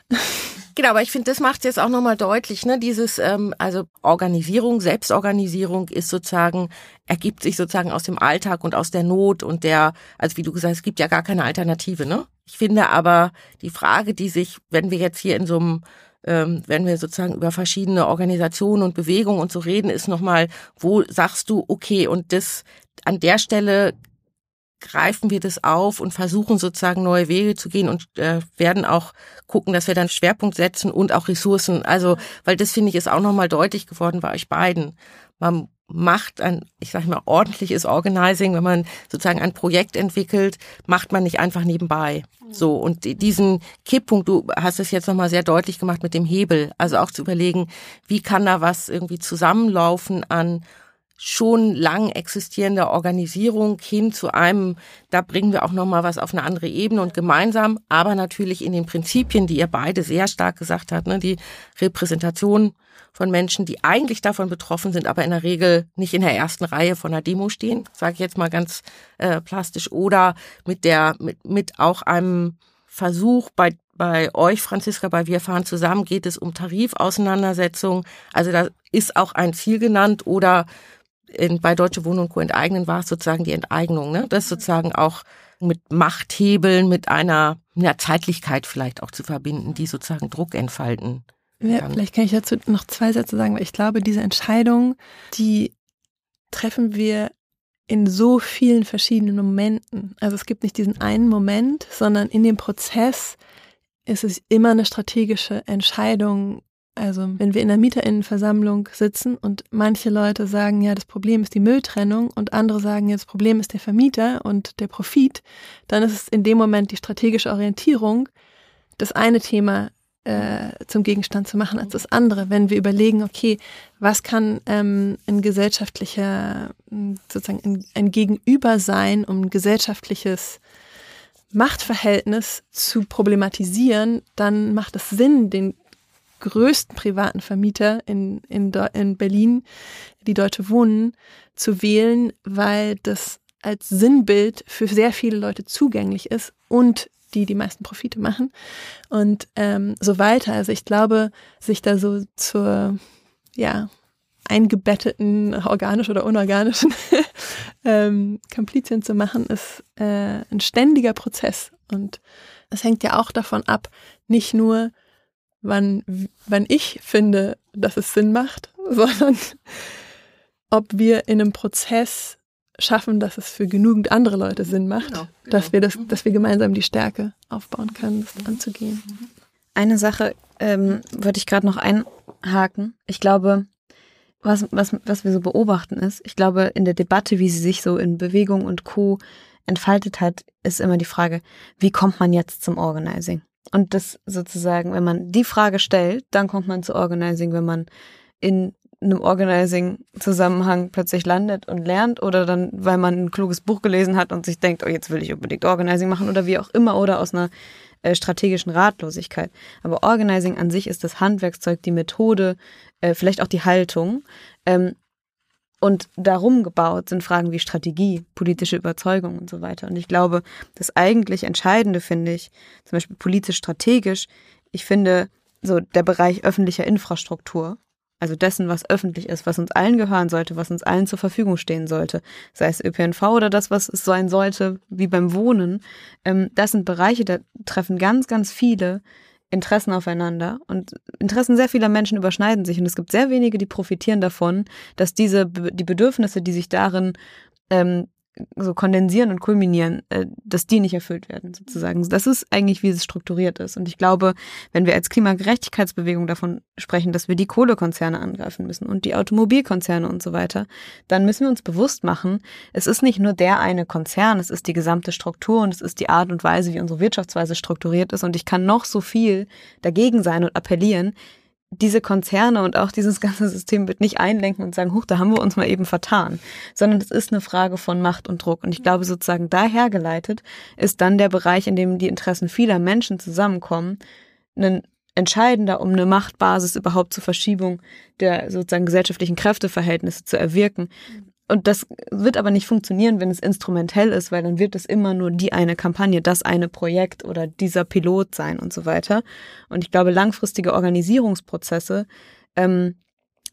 Genau, aber ich finde, das macht es jetzt auch nochmal deutlich, ne? Dieses, ähm, also Organisierung, Selbstorganisierung ist sozusagen, ergibt sich sozusagen aus dem Alltag und aus der Not und der, also wie du gesagt hast, es gibt ja gar keine Alternative, ne? Ich finde aber die Frage, die sich, wenn wir jetzt hier in so einem ähm, wenn wir sozusagen über verschiedene Organisationen und Bewegungen und so reden, ist nochmal, wo sagst du, okay, und das an der Stelle greifen wir das auf und versuchen sozusagen neue Wege zu gehen und äh, werden auch gucken, dass wir dann Schwerpunkt setzen und auch Ressourcen. Also, weil das finde ich ist auch nochmal deutlich geworden bei euch beiden. Man macht ein, ich sage mal, ordentliches Organizing, wenn man sozusagen ein Projekt entwickelt, macht man nicht einfach nebenbei. So, und diesen Kipppunkt, du hast es jetzt nochmal sehr deutlich gemacht mit dem Hebel, also auch zu überlegen, wie kann da was irgendwie zusammenlaufen an schon lang existierender Organisierung hin zu einem, da bringen wir auch nochmal was auf eine andere Ebene und gemeinsam, aber natürlich in den Prinzipien, die ihr beide sehr stark gesagt habt, ne, die Repräsentation von Menschen, die eigentlich davon betroffen sind, aber in der Regel nicht in der ersten Reihe von einer Demo stehen, sage ich jetzt mal ganz äh, plastisch, oder mit der, mit, mit auch einem Versuch bei bei euch, Franziska, bei Wir fahren zusammen geht es um Tarifauseinandersetzungen. Also da ist auch ein Ziel genannt oder in, bei Deutsche Wohnen und Co. enteignen war es sozusagen die Enteignung. Ne? Das sozusagen auch mit Machthebeln, mit einer, einer Zeitlichkeit vielleicht auch zu verbinden, die sozusagen Druck entfalten. Ja, vielleicht kann ich dazu noch zwei Sätze sagen, weil ich glaube, diese Entscheidung, die treffen wir in so vielen verschiedenen Momenten. Also es gibt nicht diesen einen Moment, sondern in dem Prozess ist es immer eine strategische Entscheidung, also wenn wir in der Mieterinnenversammlung sitzen und manche Leute sagen, ja, das Problem ist die Mülltrennung und andere sagen, ja, das Problem ist der Vermieter und der Profit, dann ist es in dem Moment die strategische Orientierung, das eine Thema äh, zum Gegenstand zu machen als das andere. Wenn wir überlegen, okay, was kann ähm, ein gesellschaftlicher, sozusagen ein, ein Gegenüber sein, um ein gesellschaftliches Machtverhältnis zu problematisieren, dann macht es Sinn, den größten privaten Vermieter in, in, in Berlin, die Deutsche Wohnen, zu wählen, weil das als Sinnbild für sehr viele Leute zugänglich ist und die die meisten Profite machen und ähm, so weiter. Also ich glaube, sich da so zur ja eingebetteten, organisch oder unorganischen ähm, Komplizien zu machen, ist äh, ein ständiger Prozess und es hängt ja auch davon ab, nicht nur wann, wann ich finde, dass es Sinn macht, sondern ob wir in einem Prozess schaffen, dass es für genügend andere Leute Sinn macht, genau, genau. dass wir das, mhm. dass wir gemeinsam die Stärke aufbauen können, das anzugehen. Eine Sache ähm, würde ich gerade noch einhaken. Ich glaube, was, was, was wir so beobachten ist, ich glaube, in der Debatte, wie sie sich so in Bewegung und Co. entfaltet hat, ist immer die Frage, wie kommt man jetzt zum Organizing? Und das sozusagen, wenn man die Frage stellt, dann kommt man zu Organizing, wenn man in einem Organizing-Zusammenhang plötzlich landet und lernt oder dann, weil man ein kluges Buch gelesen hat und sich denkt, oh, jetzt will ich unbedingt Organizing machen oder wie auch immer oder aus einer äh, strategischen Ratlosigkeit. Aber Organizing an sich ist das Handwerkszeug, die Methode, äh, vielleicht auch die Haltung. Ähm, und darum gebaut sind Fragen wie Strategie, politische Überzeugung und so weiter. Und ich glaube, das eigentlich Entscheidende finde ich, zum Beispiel politisch strategisch, ich finde so der Bereich öffentlicher Infrastruktur, also dessen, was öffentlich ist, was uns allen gehören sollte, was uns allen zur Verfügung stehen sollte, sei es ÖPNV oder das, was es sein sollte, wie beim Wohnen, ähm, das sind Bereiche, da treffen ganz, ganz viele Interessen aufeinander. Und Interessen sehr vieler Menschen überschneiden sich. Und es gibt sehr wenige, die profitieren davon, dass diese die Bedürfnisse, die sich darin ähm, so kondensieren und kulminieren, äh, dass die nicht erfüllt werden, sozusagen. Das ist eigentlich, wie es strukturiert ist. Und ich glaube, wenn wir als Klimagerechtigkeitsbewegung davon sprechen, dass wir die Kohlekonzerne angreifen müssen und die Automobilkonzerne und so weiter, dann müssen wir uns bewusst machen, es ist nicht nur der eine Konzern, es ist die gesamte Struktur und es ist die Art und Weise, wie unsere Wirtschaftsweise strukturiert ist. Und ich kann noch so viel dagegen sein und appellieren diese Konzerne und auch dieses ganze System wird nicht einlenken und sagen, huch, da haben wir uns mal eben vertan, sondern es ist eine Frage von Macht und Druck. Und ich glaube, sozusagen dahergeleitet ist dann der Bereich, in dem die Interessen vieler Menschen zusammenkommen, ein entscheidender, um eine Machtbasis überhaupt zur Verschiebung der sozusagen gesellschaftlichen Kräfteverhältnisse zu erwirken. Und das wird aber nicht funktionieren, wenn es instrumentell ist, weil dann wird es immer nur die eine Kampagne, das eine Projekt oder dieser Pilot sein und so weiter. Und ich glaube, langfristige Organisierungsprozesse ähm,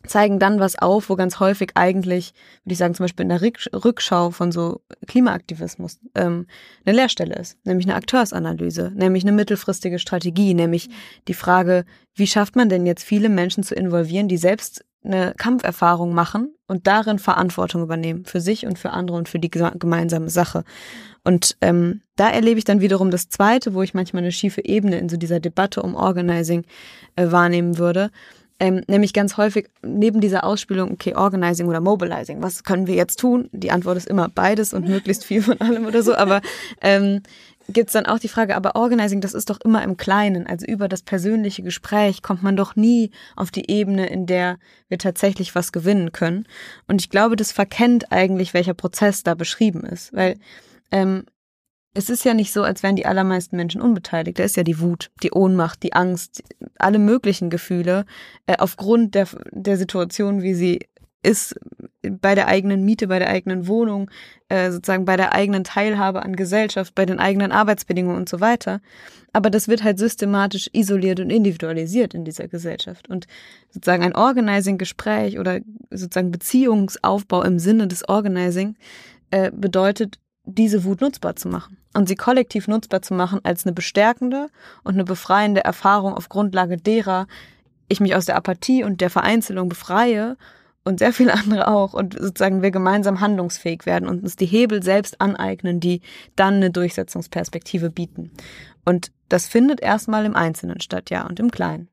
zeigen dann was auf, wo ganz häufig eigentlich, würde ich sagen, zum Beispiel in der Rückschau von so Klimaaktivismus ähm, eine Leerstelle ist, nämlich eine Akteursanalyse, nämlich eine mittelfristige Strategie, nämlich die Frage, wie schafft man denn jetzt viele Menschen zu involvieren, die selbst eine Kampferfahrung machen und darin Verantwortung übernehmen für sich und für andere und für die gemeinsame Sache. Und ähm, da erlebe ich dann wiederum das Zweite, wo ich manchmal eine schiefe Ebene in so dieser Debatte um Organizing äh, wahrnehmen würde. Ähm, nämlich ganz häufig neben dieser Ausspielung, okay, Organizing oder Mobilizing, was können wir jetzt tun? Die Antwort ist immer beides und möglichst viel von allem oder so, aber ähm, gibt es dann auch die Frage, aber Organizing, das ist doch immer im Kleinen. Also über das persönliche Gespräch kommt man doch nie auf die Ebene, in der wir tatsächlich was gewinnen können. Und ich glaube, das verkennt eigentlich, welcher Prozess da beschrieben ist. Weil ähm, es ist ja nicht so, als wären die allermeisten Menschen unbeteiligt. Da ist ja die Wut, die Ohnmacht, die Angst, alle möglichen Gefühle äh, aufgrund der, der Situation, wie sie ist bei der eigenen Miete, bei der eigenen Wohnung, äh, sozusagen bei der eigenen Teilhabe an Gesellschaft, bei den eigenen Arbeitsbedingungen und so weiter. Aber das wird halt systematisch isoliert und individualisiert in dieser Gesellschaft. Und sozusagen ein Organizing-Gespräch oder sozusagen Beziehungsaufbau im Sinne des Organizing äh, bedeutet, diese Wut nutzbar zu machen und sie kollektiv nutzbar zu machen als eine bestärkende und eine befreiende Erfahrung auf Grundlage derer ich mich aus der Apathie und der Vereinzelung befreie und sehr viele andere auch und sozusagen wir gemeinsam handlungsfähig werden und uns die Hebel selbst aneignen, die dann eine Durchsetzungsperspektive bieten. Und das findet erstmal im Einzelnen statt, ja, und im Kleinen.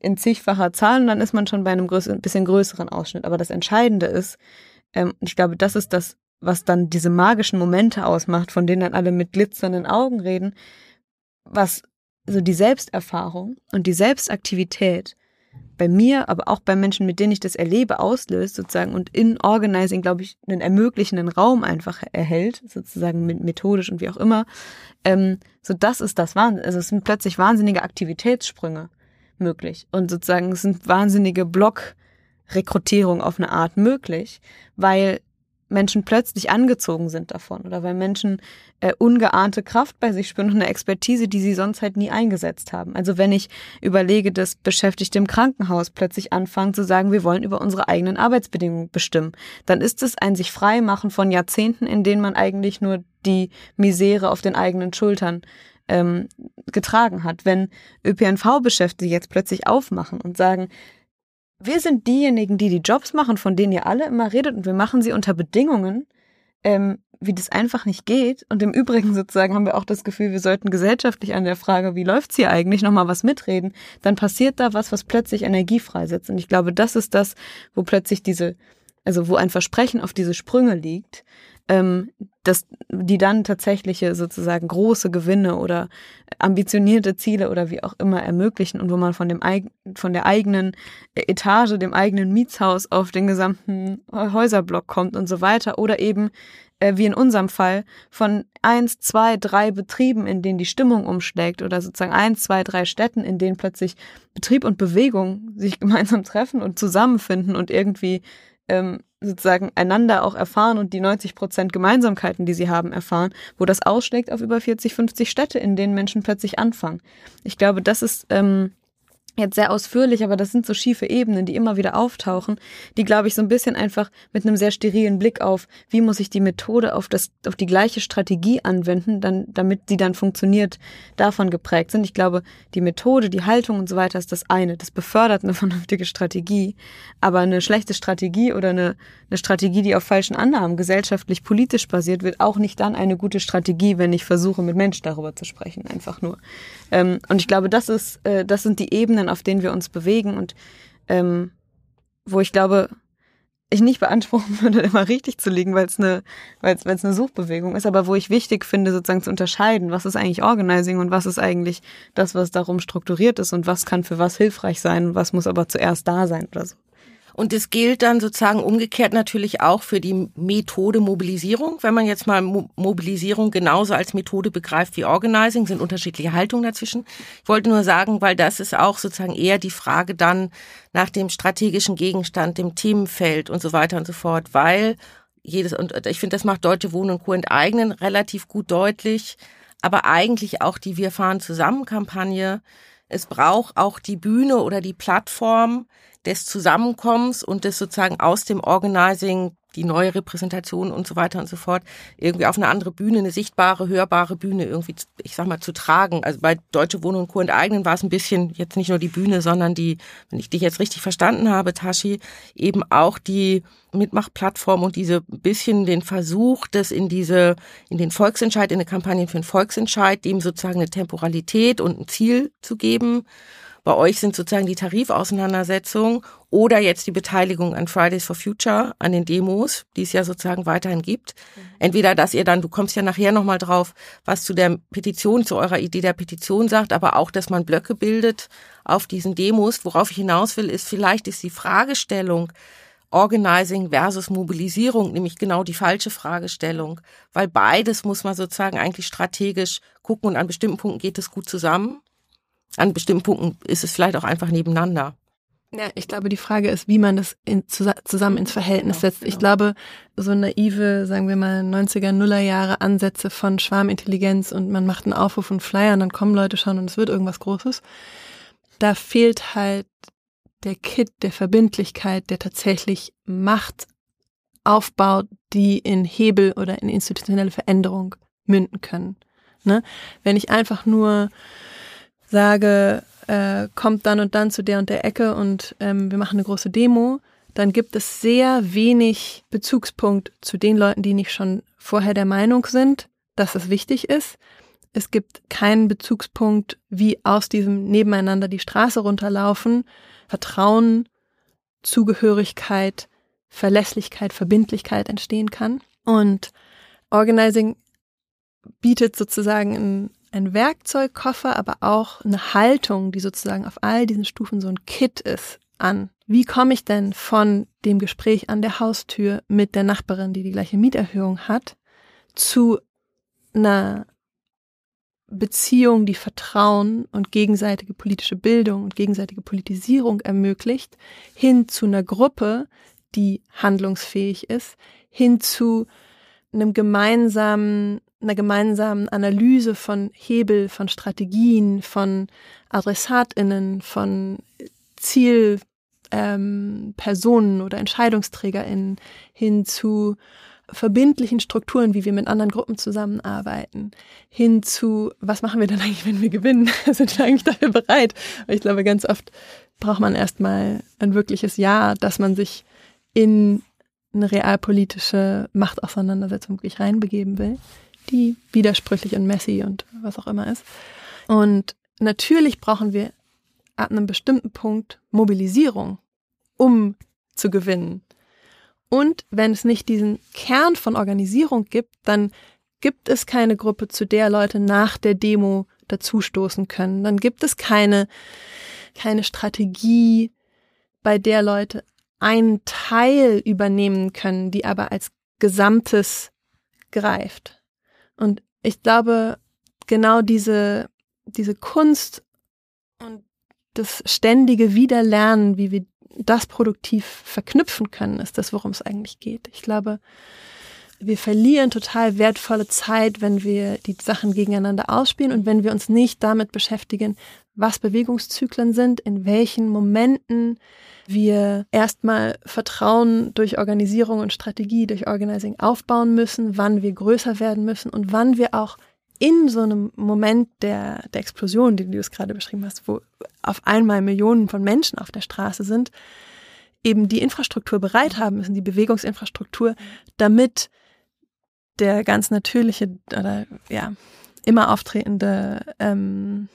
In zigfacher Zahlen, dann ist man schon bei einem größeren, bisschen größeren Ausschnitt. Aber das Entscheidende ist, ähm, ich glaube, das ist das, was dann diese magischen Momente ausmacht, von denen dann alle mit glitzernden Augen reden, was so die Selbsterfahrung und die Selbstaktivität bei mir, aber auch bei Menschen, mit denen ich das erlebe, auslöst sozusagen und in Organizing, glaube ich, einen ermöglichenden Raum einfach erhält, sozusagen methodisch und wie auch immer. Ähm, so das ist das Wahnsinn. Also es sind plötzlich wahnsinnige Aktivitätssprünge möglich und sozusagen es sind wahnsinnige Blockrekrutierung auf eine Art möglich, weil Menschen plötzlich angezogen sind davon oder weil Menschen äh, ungeahnte Kraft bei sich spüren und eine Expertise, die sie sonst halt nie eingesetzt haben. Also wenn ich überlege, dass Beschäftigte im Krankenhaus plötzlich anfangen zu sagen, wir wollen über unsere eigenen Arbeitsbedingungen bestimmen, dann ist es ein sich frei machen von Jahrzehnten, in denen man eigentlich nur die Misere auf den eigenen Schultern ähm, getragen hat. Wenn ÖPNV-Beschäftigte jetzt plötzlich aufmachen und sagen, wir sind diejenigen, die die Jobs machen, von denen ihr alle immer redet und wir machen sie unter Bedingungen, ähm, wie das einfach nicht geht. Und im Übrigen sozusagen haben wir auch das Gefühl, wir sollten gesellschaftlich an der Frage, wie läuft's hier eigentlich, nochmal was mitreden. Dann passiert da was, was plötzlich Energie freisetzt. Und ich glaube, das ist das, wo plötzlich diese, also wo ein Versprechen auf diese Sprünge liegt, ähm, dass die dann tatsächliche sozusagen große Gewinne oder ambitionierte Ziele oder wie auch immer ermöglichen und wo man von dem von der eigenen Etage, dem eigenen Mietshaus auf den gesamten Häuserblock kommt und so weiter. Oder eben äh, wie in unserem Fall von eins, zwei, drei Betrieben, in denen die Stimmung umschlägt oder sozusagen eins, zwei, drei Städten, in denen plötzlich Betrieb und Bewegung sich gemeinsam treffen und zusammenfinden und irgendwie ähm, sozusagen einander auch erfahren und die 90 Prozent Gemeinsamkeiten, die sie haben, erfahren, wo das ausschlägt auf über 40, 50 Städte, in denen Menschen plötzlich anfangen. Ich glaube, das ist ähm, jetzt sehr ausführlich, aber das sind so schiefe Ebenen, die immer wieder auftauchen, die, glaube ich, so ein bisschen einfach mit einem sehr sterilen Blick auf, wie muss ich die Methode auf das, auf die gleiche Strategie anwenden, dann, damit sie dann funktioniert, davon geprägt sind. Ich glaube, die Methode, die Haltung und so weiter ist das eine. Das befördert eine vernünftige Strategie. Aber eine schlechte Strategie oder eine, eine Strategie, die auf falschen Annahmen gesellschaftlich, politisch basiert, wird auch nicht dann eine gute Strategie, wenn ich versuche, mit Menschen darüber zu sprechen, einfach nur. Ähm, und ich glaube, das ist, äh, das sind die Ebenen, auf denen wir uns bewegen und ähm, wo ich glaube, ich nicht beanspruchen würde, immer richtig zu liegen, weil es eine, weil es eine Suchbewegung ist, aber wo ich wichtig finde, sozusagen zu unterscheiden, was ist eigentlich Organizing und was ist eigentlich das, was darum strukturiert ist und was kann für was hilfreich sein was muss aber zuerst da sein oder so. Und es gilt dann sozusagen umgekehrt natürlich auch für die Methode Mobilisierung. Wenn man jetzt mal Mo Mobilisierung genauso als Methode begreift wie Organizing, sind unterschiedliche Haltungen dazwischen. Ich wollte nur sagen, weil das ist auch sozusagen eher die Frage dann nach dem strategischen Gegenstand, dem Themenfeld und so weiter und so fort, weil jedes, und ich finde, das macht Deutsche Wohnen und Co. enteignen relativ gut deutlich, aber eigentlich auch die Wir fahren zusammen Kampagne. Es braucht auch die Bühne oder die Plattform, des Zusammenkommens und des sozusagen aus dem Organizing die neue Repräsentation und so weiter und so fort irgendwie auf eine andere Bühne, eine sichtbare, hörbare Bühne irgendwie, ich sag mal, zu tragen. Also bei Deutsche Wohnen und Co. enteignen war es ein bisschen jetzt nicht nur die Bühne, sondern die, wenn ich dich jetzt richtig verstanden habe, Tashi, eben auch die Mitmachplattform und diese bisschen den Versuch, das in diese, in den Volksentscheid, in eine Kampagne für den Volksentscheid, dem sozusagen eine Temporalität und ein Ziel zu geben bei euch sind sozusagen die Tarifauseinandersetzungen oder jetzt die Beteiligung an Fridays for Future, an den Demos, die es ja sozusagen weiterhin gibt. Mhm. Entweder, dass ihr dann, du kommst ja nachher nochmal drauf, was zu der Petition, zu eurer Idee der Petition sagt, aber auch, dass man Blöcke bildet auf diesen Demos. Worauf ich hinaus will, ist, vielleicht ist die Fragestellung, Organizing versus Mobilisierung, nämlich genau die falsche Fragestellung, weil beides muss man sozusagen eigentlich strategisch gucken und an bestimmten Punkten geht es gut zusammen an bestimmten Punkten ist es vielleicht auch einfach nebeneinander. Ja, ich glaube, die Frage ist, wie man das in, zusammen ins Verhältnis setzt. Ich genau. glaube, so naive, sagen wir mal, 90er, Nuller Jahre Ansätze von Schwarmintelligenz und man macht einen Aufruf und Flyer und dann kommen Leute schon und es wird irgendwas Großes. Da fehlt halt der Kit der Verbindlichkeit, der tatsächlich Macht aufbaut, die in Hebel oder in institutionelle Veränderung münden können. Ne? Wenn ich einfach nur sage, äh, kommt dann und dann zu der und der Ecke und ähm, wir machen eine große Demo, dann gibt es sehr wenig Bezugspunkt zu den Leuten, die nicht schon vorher der Meinung sind, dass es wichtig ist. Es gibt keinen Bezugspunkt, wie aus diesem Nebeneinander die Straße runterlaufen, Vertrauen, Zugehörigkeit, Verlässlichkeit, Verbindlichkeit entstehen kann. Und Organizing bietet sozusagen ein ein Werkzeugkoffer, aber auch eine Haltung, die sozusagen auf all diesen Stufen so ein Kit ist, an. Wie komme ich denn von dem Gespräch an der Haustür mit der Nachbarin, die die gleiche Mieterhöhung hat, zu einer Beziehung, die Vertrauen und gegenseitige politische Bildung und gegenseitige Politisierung ermöglicht, hin zu einer Gruppe, die handlungsfähig ist, hin zu einem gemeinsamen einer gemeinsamen Analyse von Hebel, von Strategien, von AdressatInnen, von Zielpersonen ähm, oder EntscheidungsträgerInnen hin zu verbindlichen Strukturen, wie wir mit anderen Gruppen zusammenarbeiten, hin zu, was machen wir dann eigentlich, wenn wir gewinnen? Sind wir eigentlich dafür bereit? Ich glaube, ganz oft braucht man erstmal ein wirkliches Ja, dass man sich in eine realpolitische Machtauseinandersetzung wirklich reinbegeben will die widersprüchlich und messy und was auch immer ist. Und natürlich brauchen wir ab einem bestimmten Punkt Mobilisierung, um zu gewinnen. Und wenn es nicht diesen Kern von Organisierung gibt, dann gibt es keine Gruppe, zu der Leute nach der Demo dazustoßen können. Dann gibt es keine, keine Strategie, bei der Leute einen Teil übernehmen können, die aber als Gesamtes greift. Und ich glaube, genau diese, diese Kunst und das ständige Wiederlernen, wie wir das produktiv verknüpfen können, ist das, worum es eigentlich geht. Ich glaube, wir verlieren total wertvolle Zeit, wenn wir die Sachen gegeneinander ausspielen und wenn wir uns nicht damit beschäftigen, was Bewegungszyklen sind, in welchen Momenten wir erstmal Vertrauen durch Organisierung und Strategie, durch Organizing aufbauen müssen, wann wir größer werden müssen und wann wir auch in so einem Moment der, der Explosion, die du es gerade beschrieben hast, wo auf einmal Millionen von Menschen auf der Straße sind, eben die Infrastruktur bereit haben müssen, die Bewegungsinfrastruktur, damit der ganz natürliche oder ja immer auftretende ähm,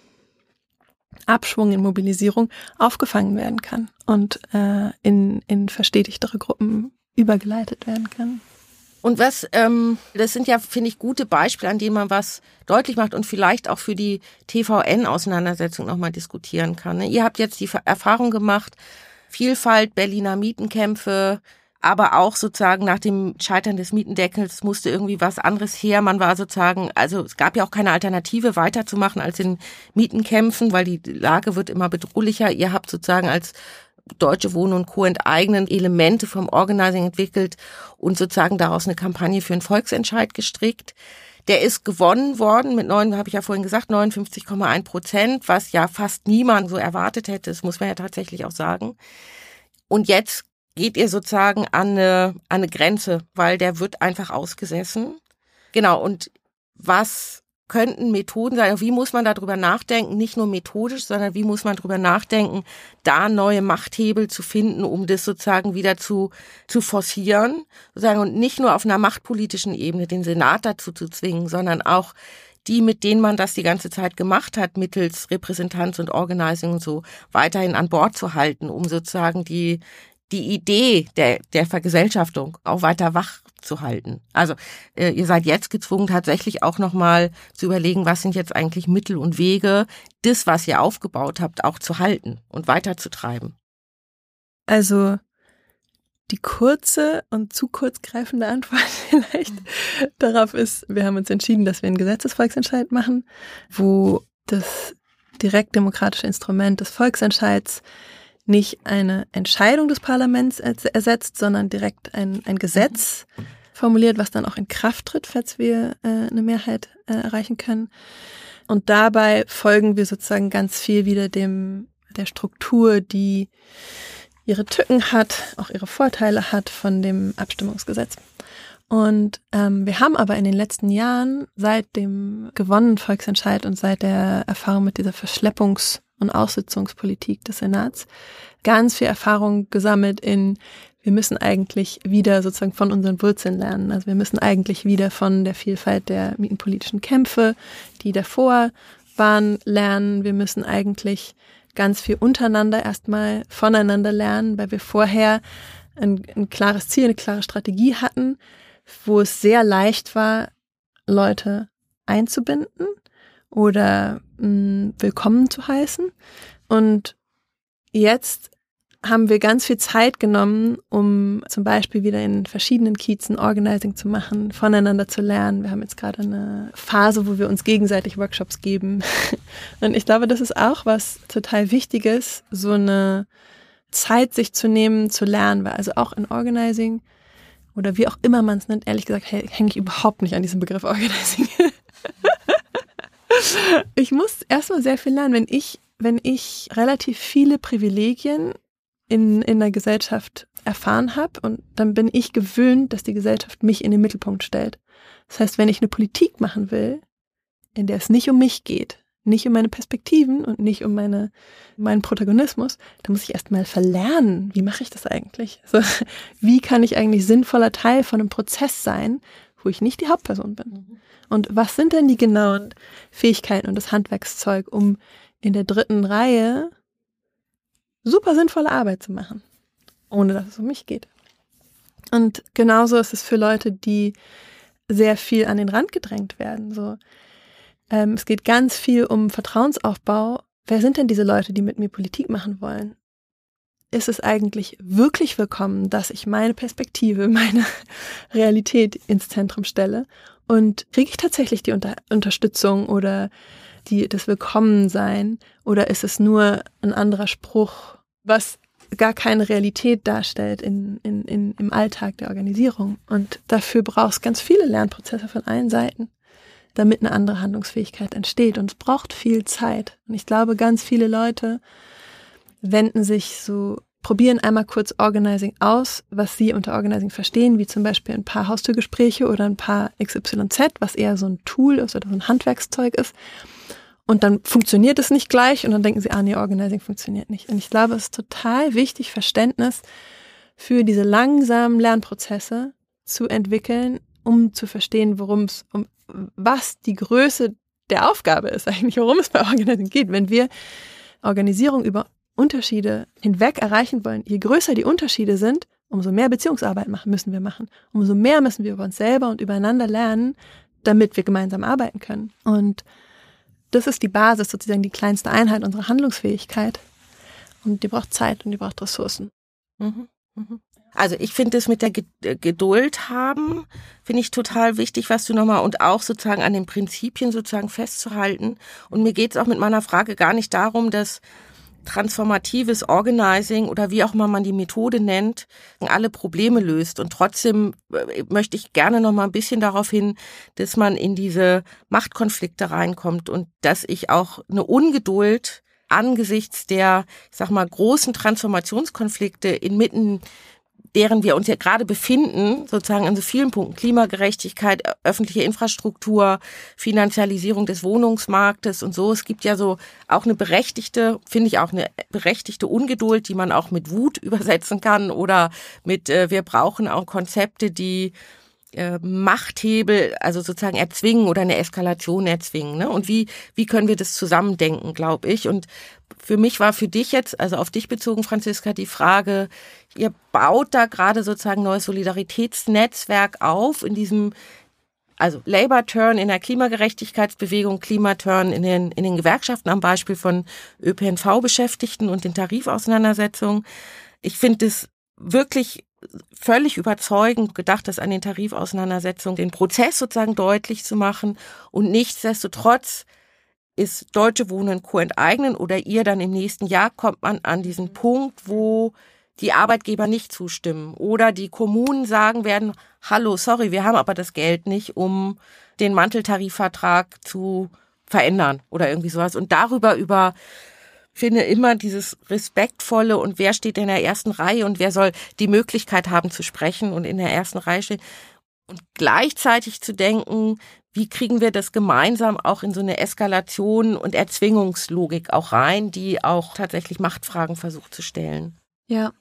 Abschwung in Mobilisierung aufgefangen werden kann und äh, in, in verstetigtere Gruppen übergeleitet werden kann. Und was, ähm, das sind ja, finde ich, gute Beispiele, an denen man was deutlich macht und vielleicht auch für die TVN-Auseinandersetzung nochmal diskutieren kann. Ne? Ihr habt jetzt die Erfahrung gemacht, Vielfalt, Berliner Mietenkämpfe, aber auch sozusagen nach dem Scheitern des Mietendeckels musste irgendwie was anderes her. Man war sozusagen, also es gab ja auch keine Alternative weiterzumachen als in Mietenkämpfen, weil die Lage wird immer bedrohlicher. Ihr habt sozusagen als Deutsche Wohnen und Co. enteignen Elemente vom Organizing entwickelt und sozusagen daraus eine Kampagne für einen Volksentscheid gestrickt. Der ist gewonnen worden mit neun, habe ich ja vorhin gesagt, 59,1 Prozent, was ja fast niemand so erwartet hätte. Das muss man ja tatsächlich auch sagen. Und jetzt geht ihr sozusagen an eine, an eine Grenze, weil der wird einfach ausgesessen. Genau, und was könnten Methoden sein, wie muss man darüber nachdenken, nicht nur methodisch, sondern wie muss man darüber nachdenken, da neue Machthebel zu finden, um das sozusagen wieder zu, zu forcieren, sozusagen, und nicht nur auf einer machtpolitischen Ebene den Senat dazu zu zwingen, sondern auch die, mit denen man das die ganze Zeit gemacht hat, mittels Repräsentanz und Organizing und so, weiterhin an Bord zu halten, um sozusagen die, die Idee der, der Vergesellschaftung auch weiter wach zu halten. Also äh, ihr seid jetzt gezwungen, tatsächlich auch nochmal zu überlegen, was sind jetzt eigentlich Mittel und Wege, das, was ihr aufgebaut habt, auch zu halten und weiterzutreiben. Also die kurze und zu kurz greifende Antwort vielleicht darauf ist, wir haben uns entschieden, dass wir einen Gesetzesvolksentscheid machen, wo das direkt demokratische Instrument des Volksentscheids nicht eine Entscheidung des Parlaments ersetzt, sondern direkt ein, ein Gesetz formuliert, was dann auch in Kraft tritt, falls wir äh, eine Mehrheit äh, erreichen können. Und dabei folgen wir sozusagen ganz viel wieder dem der Struktur, die ihre Tücken hat, auch ihre Vorteile hat von dem Abstimmungsgesetz. Und ähm, wir haben aber in den letzten Jahren seit dem gewonnenen Volksentscheid und seit der Erfahrung mit dieser Verschleppungs- und Aussitzungspolitik des Senats ganz viel Erfahrung gesammelt in, wir müssen eigentlich wieder sozusagen von unseren Wurzeln lernen. Also wir müssen eigentlich wieder von der Vielfalt der mietenpolitischen Kämpfe, die davor waren, lernen. Wir müssen eigentlich ganz viel untereinander erstmal voneinander lernen, weil wir vorher ein, ein klares Ziel, eine klare Strategie hatten, wo es sehr leicht war, Leute einzubinden oder mh, mm, willkommen zu heißen. Und jetzt haben wir ganz viel Zeit genommen, um zum Beispiel wieder in verschiedenen Kiezen Organizing zu machen, voneinander zu lernen. Wir haben jetzt gerade eine Phase, wo wir uns gegenseitig Workshops geben. Und ich glaube, das ist auch was total Wichtiges, so eine Zeit sich zu nehmen, zu lernen, weil also auch in Organizing oder wie auch immer man es nennt, ehrlich gesagt, hänge ich überhaupt nicht an diesem Begriff Organizing. ich muss erstmal sehr viel lernen, wenn ich, wenn ich relativ viele Privilegien in, in der Gesellschaft erfahren habe und dann bin ich gewöhnt, dass die Gesellschaft mich in den Mittelpunkt stellt. Das heißt, wenn ich eine Politik machen will, in der es nicht um mich geht, nicht um meine Perspektiven und nicht um meine, meinen Protagonismus, dann muss ich erstmal verlernen, wie mache ich das eigentlich? Also, wie kann ich eigentlich sinnvoller Teil von einem Prozess sein, wo ich nicht die Hauptperson bin? Mhm. Und was sind denn die genauen Fähigkeiten und das Handwerkszeug, um in der dritten Reihe super sinnvolle Arbeit zu machen, ohne dass es um mich geht? Und genauso ist es für Leute, die sehr viel an den Rand gedrängt werden. So, ähm, es geht ganz viel um Vertrauensaufbau. Wer sind denn diese Leute, die mit mir Politik machen wollen? Ist es eigentlich wirklich willkommen, dass ich meine Perspektive, meine Realität ins Zentrum stelle und kriege ich tatsächlich die Unter Unterstützung oder die, das Willkommensein? Oder ist es nur ein anderer Spruch, was gar keine Realität darstellt in, in, in, im Alltag der Organisierung? Und dafür brauchst ganz viele Lernprozesse von allen Seiten. damit eine andere Handlungsfähigkeit entsteht. Und es braucht viel Zeit. Und ich glaube, ganz viele Leute wenden sich so, probieren einmal kurz Organizing aus, was sie unter Organizing verstehen, wie zum Beispiel ein paar Haustürgespräche oder ein paar XYZ, was eher so ein Tool ist oder so ein Handwerkszeug ist. Und dann funktioniert es nicht gleich und dann denken sie, ah nee, Organizing funktioniert nicht. Und ich glaube, es ist total wichtig, Verständnis für diese langsamen Lernprozesse zu entwickeln, um zu verstehen, worum es, um was die Größe der Aufgabe ist eigentlich, worum es bei Organisierung geht. Wenn wir Organisierung über Unterschiede hinweg erreichen wollen, je größer die Unterschiede sind, umso mehr Beziehungsarbeit machen, müssen wir machen. Umso mehr müssen wir über uns selber und übereinander lernen, damit wir gemeinsam arbeiten können. Und das ist die Basis, sozusagen die kleinste Einheit unserer Handlungsfähigkeit. Und die braucht Zeit und die braucht Ressourcen. Mhm. Mhm. Also ich finde es mit der äh, Geduld haben, finde ich total wichtig, was du nochmal und auch sozusagen an den Prinzipien sozusagen festzuhalten. Und mir geht es auch mit meiner Frage gar nicht darum, dass transformatives Organizing oder wie auch immer man die Methode nennt, alle Probleme löst. Und trotzdem äh, möchte ich gerne noch mal ein bisschen darauf hin, dass man in diese Machtkonflikte reinkommt und dass ich auch eine Ungeduld angesichts der, ich sag mal, großen Transformationskonflikte inmitten deren wir uns ja gerade befinden, sozusagen an so vielen Punkten, Klimagerechtigkeit, öffentliche Infrastruktur, Finanzialisierung des Wohnungsmarktes und so. Es gibt ja so auch eine berechtigte, finde ich auch eine berechtigte Ungeduld, die man auch mit Wut übersetzen kann oder mit, äh, wir brauchen auch Konzepte, die äh, Machthebel, also sozusagen erzwingen oder eine Eskalation erzwingen. Ne? Und wie, wie können wir das zusammendenken, glaube ich. Und für mich war für dich jetzt, also auf dich bezogen, Franziska, die Frage, ihr baut da gerade sozusagen neues Solidaritätsnetzwerk auf in diesem also Labor Turn in der Klimagerechtigkeitsbewegung, Klimaturn in den, in den Gewerkschaften am Beispiel von ÖPNV-Beschäftigten und den Tarifauseinandersetzungen. Ich finde es wirklich völlig überzeugend gedacht, das an den Tarifauseinandersetzungen, den Prozess sozusagen deutlich zu machen und nichtsdestotrotz ist Deutsche Wohnen Co. enteignen oder ihr dann im nächsten Jahr kommt man an diesen Punkt, wo die Arbeitgeber nicht zustimmen oder die Kommunen sagen werden, hallo, sorry, wir haben aber das Geld nicht, um den Manteltarifvertrag zu verändern oder irgendwie sowas. Und darüber über finde immer dieses respektvolle und wer steht in der ersten Reihe und wer soll die Möglichkeit haben zu sprechen und in der ersten Reihe stehen. Und gleichzeitig zu denken, wie kriegen wir das gemeinsam auch in so eine Eskalation und Erzwingungslogik auch rein, die auch tatsächlich Machtfragen versucht zu stellen. Ja,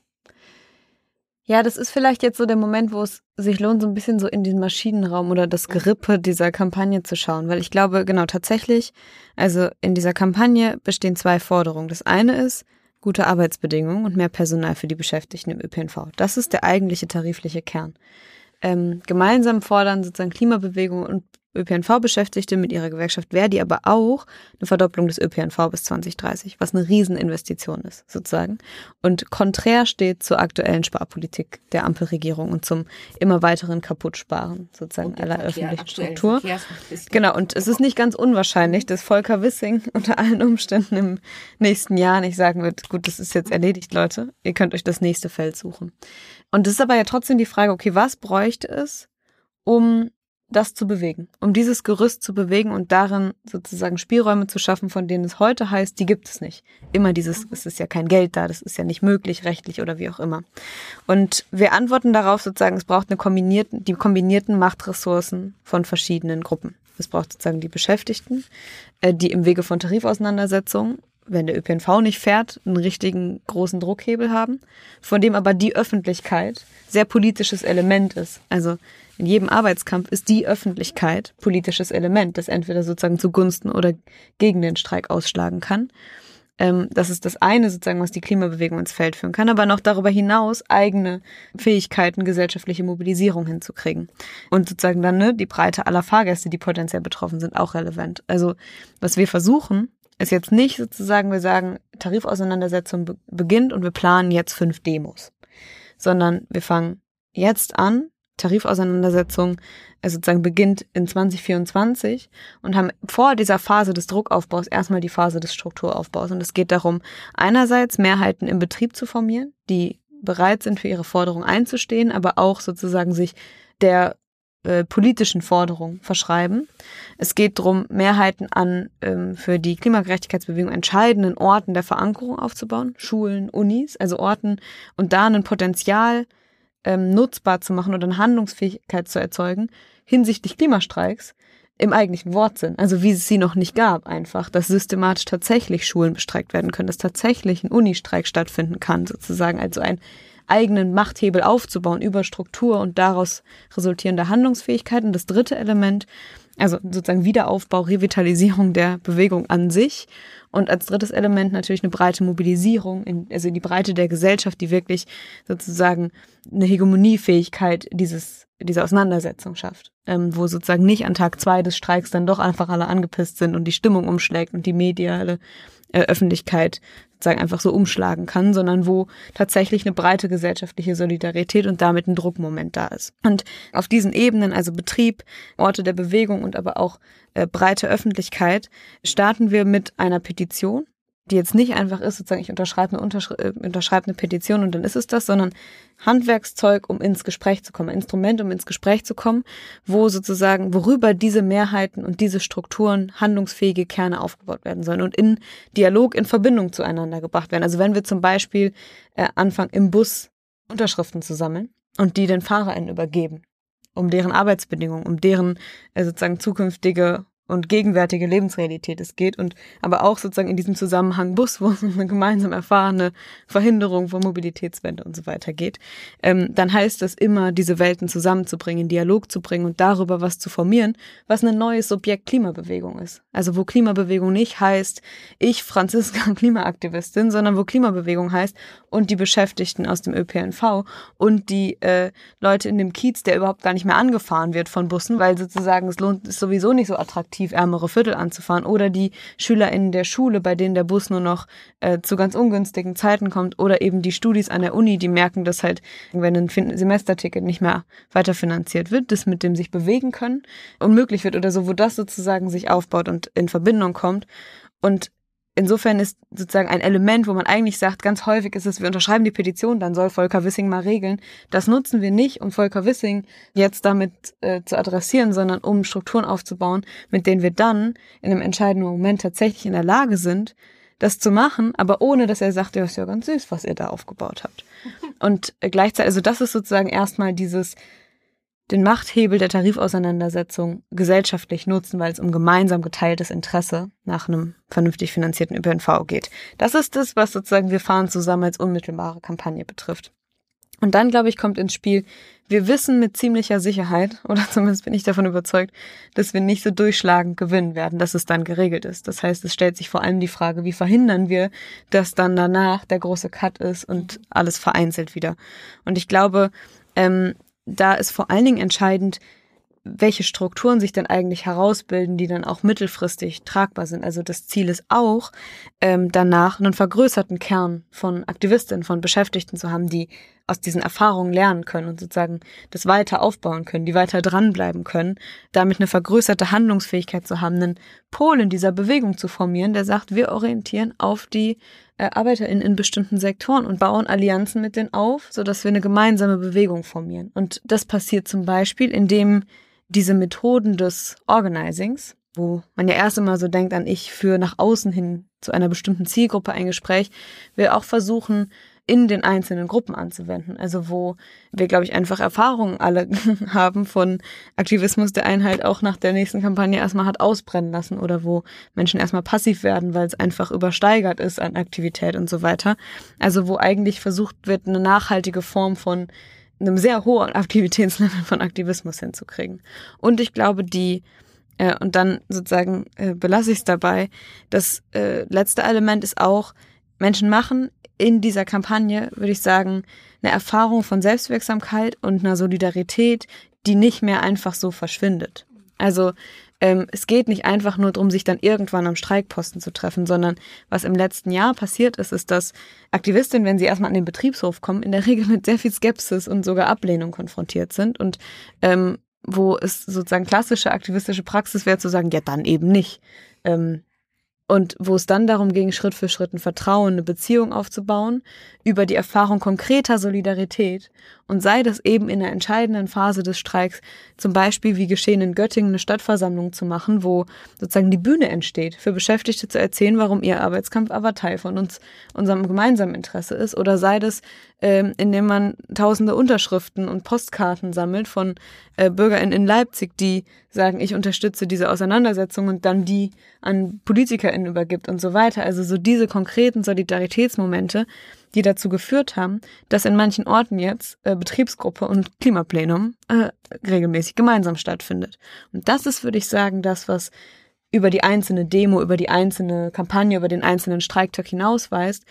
ja, das ist vielleicht jetzt so der Moment, wo es sich lohnt, so ein bisschen so in den Maschinenraum oder das Gerippe dieser Kampagne zu schauen. Weil ich glaube, genau tatsächlich, also in dieser Kampagne bestehen zwei Forderungen. Das eine ist gute Arbeitsbedingungen und mehr Personal für die Beschäftigten im ÖPNV. Das ist der eigentliche tarifliche Kern. Ähm, gemeinsam fordern sozusagen Klimabewegung und ÖPNV-Beschäftigte mit ihrer Gewerkschaft Verdi aber auch eine Verdopplung des ÖPNV bis 2030, was eine Rieseninvestition ist, sozusagen. Und konträr steht zur aktuellen Sparpolitik der Ampelregierung und zum immer weiteren Kaputtsparen, sozusagen aller Verkehr, öffentlichen Struktur. Genau, und es ist nicht ganz unwahrscheinlich, dass Volker Wissing unter allen Umständen im nächsten Jahr nicht sagen wird, gut, das ist jetzt erledigt, Leute, ihr könnt euch das nächste Feld suchen. Und es ist aber ja trotzdem die Frage, okay, was bräuchte es, um das zu bewegen, um dieses Gerüst zu bewegen und darin sozusagen Spielräume zu schaffen, von denen es heute heißt, die gibt es nicht. Immer dieses, es ist ja kein Geld da, das ist ja nicht möglich, rechtlich oder wie auch immer. Und wir antworten darauf sozusagen, es braucht eine kombinierten, die kombinierten Machtressourcen von verschiedenen Gruppen. Es braucht sozusagen die Beschäftigten, äh, die im Wege von Tarifauseinandersetzungen wenn der ÖPNV nicht fährt, einen richtigen großen Druckhebel haben, von dem aber die Öffentlichkeit sehr politisches Element ist. Also in jedem Arbeitskampf ist die Öffentlichkeit politisches Element, das entweder sozusagen zugunsten oder gegen den Streik ausschlagen kann. Ähm, das ist das eine sozusagen, was die Klimabewegung ins Feld führen kann, aber noch darüber hinaus eigene Fähigkeiten, gesellschaftliche Mobilisierung hinzukriegen. Und sozusagen dann ne, die Breite aller Fahrgäste, die potenziell betroffen sind, auch relevant. Also was wir versuchen, ist jetzt nicht sozusagen, wir sagen, Tarifauseinandersetzung be beginnt und wir planen jetzt fünf Demos, sondern wir fangen jetzt an, Tarifauseinandersetzung äh, sozusagen beginnt in 2024 und haben vor dieser Phase des Druckaufbaus erstmal die Phase des Strukturaufbaus. Und es geht darum, einerseits Mehrheiten im Betrieb zu formieren, die bereit sind, für ihre Forderung einzustehen, aber auch sozusagen sich der äh, politischen Forderungen verschreiben. Es geht darum, Mehrheiten an ähm, für die Klimagerechtigkeitsbewegung entscheidenden Orten der Verankerung aufzubauen, Schulen, Unis, also Orten und da ein Potenzial ähm, nutzbar zu machen oder eine Handlungsfähigkeit zu erzeugen hinsichtlich Klimastreiks im eigentlichen Wortsinn, also wie es sie noch nicht gab, einfach, dass systematisch tatsächlich Schulen bestreikt werden können, dass tatsächlich ein Unistreik stattfinden kann, sozusagen, also ein eigenen Machthebel aufzubauen über Struktur und daraus resultierende Handlungsfähigkeit. Und das dritte Element, also sozusagen Wiederaufbau, Revitalisierung der Bewegung an sich. Und als drittes Element natürlich eine breite Mobilisierung, in, also in die Breite der Gesellschaft, die wirklich sozusagen eine Hegemoniefähigkeit dieses, dieser Auseinandersetzung schafft. Ähm, wo sozusagen nicht an Tag zwei des Streiks dann doch einfach alle angepisst sind und die Stimmung umschlägt und die mediale äh, Öffentlichkeit sozusagen einfach so umschlagen kann, sondern wo tatsächlich eine breite gesellschaftliche Solidarität und damit ein Druckmoment da ist. Und auf diesen Ebenen, also Betrieb, Orte der Bewegung und aber auch äh, breite Öffentlichkeit, starten wir mit einer Petition die jetzt nicht einfach ist, sozusagen, ich unterschreibe eine, Unterschri äh, unterschreibe eine Petition und dann ist es das, sondern Handwerkszeug, um ins Gespräch zu kommen, Instrument, um ins Gespräch zu kommen, wo sozusagen, worüber diese Mehrheiten und diese Strukturen handlungsfähige Kerne aufgebaut werden sollen und in Dialog, in Verbindung zueinander gebracht werden. Also wenn wir zum Beispiel äh, anfangen, im Bus Unterschriften zu sammeln und die den FahrerInnen übergeben, um deren Arbeitsbedingungen, um deren äh, sozusagen zukünftige und gegenwärtige Lebensrealität es geht und aber auch sozusagen in diesem Zusammenhang Bus, wo es um eine gemeinsam erfahrene Verhinderung von Mobilitätswende und so weiter geht, ähm, dann heißt das immer, diese Welten zusammenzubringen, in Dialog zu bringen und darüber was zu formieren, was ein neues Subjekt Klimabewegung ist. Also wo Klimabewegung nicht heißt, ich Franziska Klimaaktivistin, sondern wo Klimabewegung heißt und die Beschäftigten aus dem ÖPNV und die äh, Leute in dem Kiez, der überhaupt gar nicht mehr angefahren wird von Bussen, weil sozusagen es lohnt, ist sowieso nicht so attraktiv attraktiv, ärmere Viertel anzufahren. Oder die SchülerInnen der Schule, bei denen der Bus nur noch äh, zu ganz ungünstigen Zeiten kommt. Oder eben die Studis an der Uni, die merken, dass halt, wenn ein Semesterticket nicht mehr weiterfinanziert wird, das mit dem sich bewegen können, unmöglich wird oder so, wo das sozusagen sich aufbaut und in Verbindung kommt. Und insofern ist sozusagen ein Element, wo man eigentlich sagt, ganz häufig ist es, wir unterschreiben die Petition, dann soll Volker Wissing mal regeln. Das nutzen wir nicht, um Volker Wissing jetzt damit äh, zu adressieren, sondern um Strukturen aufzubauen, mit denen wir dann in einem entscheidenden Moment tatsächlich in der Lage sind, das zu machen, aber ohne dass er sagt, ja, ist ja ganz süß, was ihr da aufgebaut habt. Und gleichzeitig, also das ist sozusagen erstmal dieses, den Machthebel der Tarifauseinandersetzung gesellschaftlich nutzen, weil es um gemeinsam geteiltes Interesse nach einem vernünftig finanzierten ÖPNV geht. Das ist das, was sozusagen wir fahren zusammen als unmittelbare Kampagne betrifft. Und dann, glaube ich, kommt ins Spiel, wir wissen mit ziemlicher Sicherheit, oder zumindest bin ich davon überzeugt, dass wir nicht so durchschlagend gewinnen werden, dass es dann geregelt ist. Das heißt, es stellt sich vor allem die Frage, wie verhindern wir, dass dann danach der große Cut ist und alles vereinzelt wieder. Und ich glaube, ähm, da ist vor allen Dingen entscheidend, welche Strukturen sich dann eigentlich herausbilden, die dann auch mittelfristig tragbar sind. Also das Ziel ist auch, ähm, danach einen vergrößerten Kern von Aktivistinnen, von Beschäftigten zu haben, die aus diesen Erfahrungen lernen können und sozusagen das weiter aufbauen können, die weiter dranbleiben können, damit eine vergrößerte Handlungsfähigkeit zu haben, einen Pol in dieser Bewegung zu formieren, der sagt, wir orientieren auf die äh, ArbeiterInnen in bestimmten Sektoren und bauen Allianzen mit denen auf, sodass wir eine gemeinsame Bewegung formieren. Und das passiert zum Beispiel, indem diese Methoden des Organizings, wo man ja erst immer so denkt an ich für nach außen hin zu einer bestimmten Zielgruppe ein Gespräch, wir auch versuchen, in den einzelnen Gruppen anzuwenden. Also wo wir, glaube ich, einfach Erfahrungen alle haben von Aktivismus, der einen halt auch nach der nächsten Kampagne erstmal hat ausbrennen lassen oder wo Menschen erstmal passiv werden, weil es einfach übersteigert ist an Aktivität und so weiter. Also wo eigentlich versucht wird, eine nachhaltige Form von einem sehr hohen Aktivitätslevel von Aktivismus hinzukriegen. Und ich glaube, die äh, und dann sozusagen äh, belasse ich es dabei. Das äh, letzte Element ist auch, Menschen machen in dieser Kampagne, würde ich sagen, eine Erfahrung von Selbstwirksamkeit und einer Solidarität, die nicht mehr einfach so verschwindet. Also ähm, es geht nicht einfach nur darum, sich dann irgendwann am Streikposten zu treffen, sondern was im letzten Jahr passiert ist, ist, dass Aktivistinnen, wenn sie erstmal an den Betriebshof kommen, in der Regel mit sehr viel Skepsis und sogar Ablehnung konfrontiert sind und ähm, wo es sozusagen klassische aktivistische Praxis wäre zu sagen, ja dann eben nicht. Ähm, und wo es dann darum ging, Schritt für Schritt ein Vertrauen, eine Beziehung aufzubauen, über die Erfahrung konkreter Solidarität. Und sei das eben in der entscheidenden Phase des Streiks, zum Beispiel wie geschehen in Göttingen, eine Stadtversammlung zu machen, wo sozusagen die Bühne entsteht, für Beschäftigte zu erzählen, warum ihr Arbeitskampf aber Teil von uns, unserem gemeinsamen Interesse ist, oder sei das, ähm, indem man tausende Unterschriften und Postkarten sammelt von äh, BürgerInnen in Leipzig, die sagen, ich unterstütze diese Auseinandersetzung und dann die an PolitikerInnen übergibt und so weiter. Also so diese konkreten Solidaritätsmomente, die dazu geführt haben, dass in manchen Orten jetzt äh, Betriebsgruppe und Klimaplenum äh, regelmäßig gemeinsam stattfindet. Und das ist, würde ich sagen, das, was über die einzelne Demo, über die einzelne Kampagne, über den einzelnen Streiktag hinausweist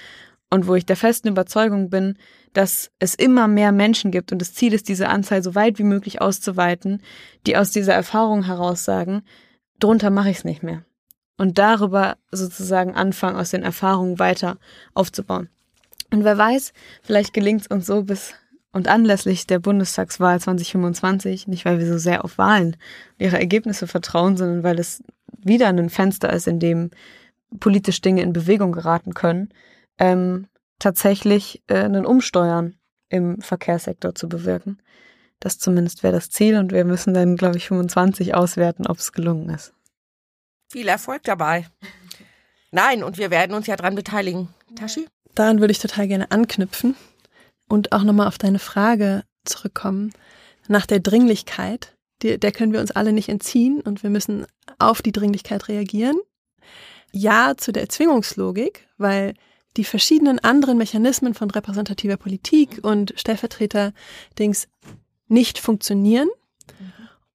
und wo ich der festen Überzeugung bin, dass es immer mehr Menschen gibt und das Ziel ist, diese Anzahl so weit wie möglich auszuweiten, die aus dieser Erfahrung heraus sagen, drunter mache ich es nicht mehr. Und darüber sozusagen anfangen, aus den Erfahrungen weiter aufzubauen. Und wer weiß, vielleicht gelingt es uns so bis und anlässlich der Bundestagswahl 2025, nicht weil wir so sehr auf Wahlen und ihre Ergebnisse vertrauen, sondern weil es wieder ein Fenster ist, in dem politisch Dinge in Bewegung geraten können, ähm, tatsächlich äh, einen Umsteuern im Verkehrssektor zu bewirken. Das zumindest wäre das Ziel und wir müssen dann, glaube ich, 25 auswerten, ob es gelungen ist. Viel Erfolg dabei. Nein, und wir werden uns ja dran beteiligen. Tashi? daran würde ich total gerne anknüpfen und auch nochmal auf deine Frage zurückkommen nach der Dringlichkeit. Die, der können wir uns alle nicht entziehen und wir müssen auf die Dringlichkeit reagieren. Ja zu der Erzwingungslogik, weil die verschiedenen anderen Mechanismen von repräsentativer Politik und Stellvertreter-Dings nicht funktionieren.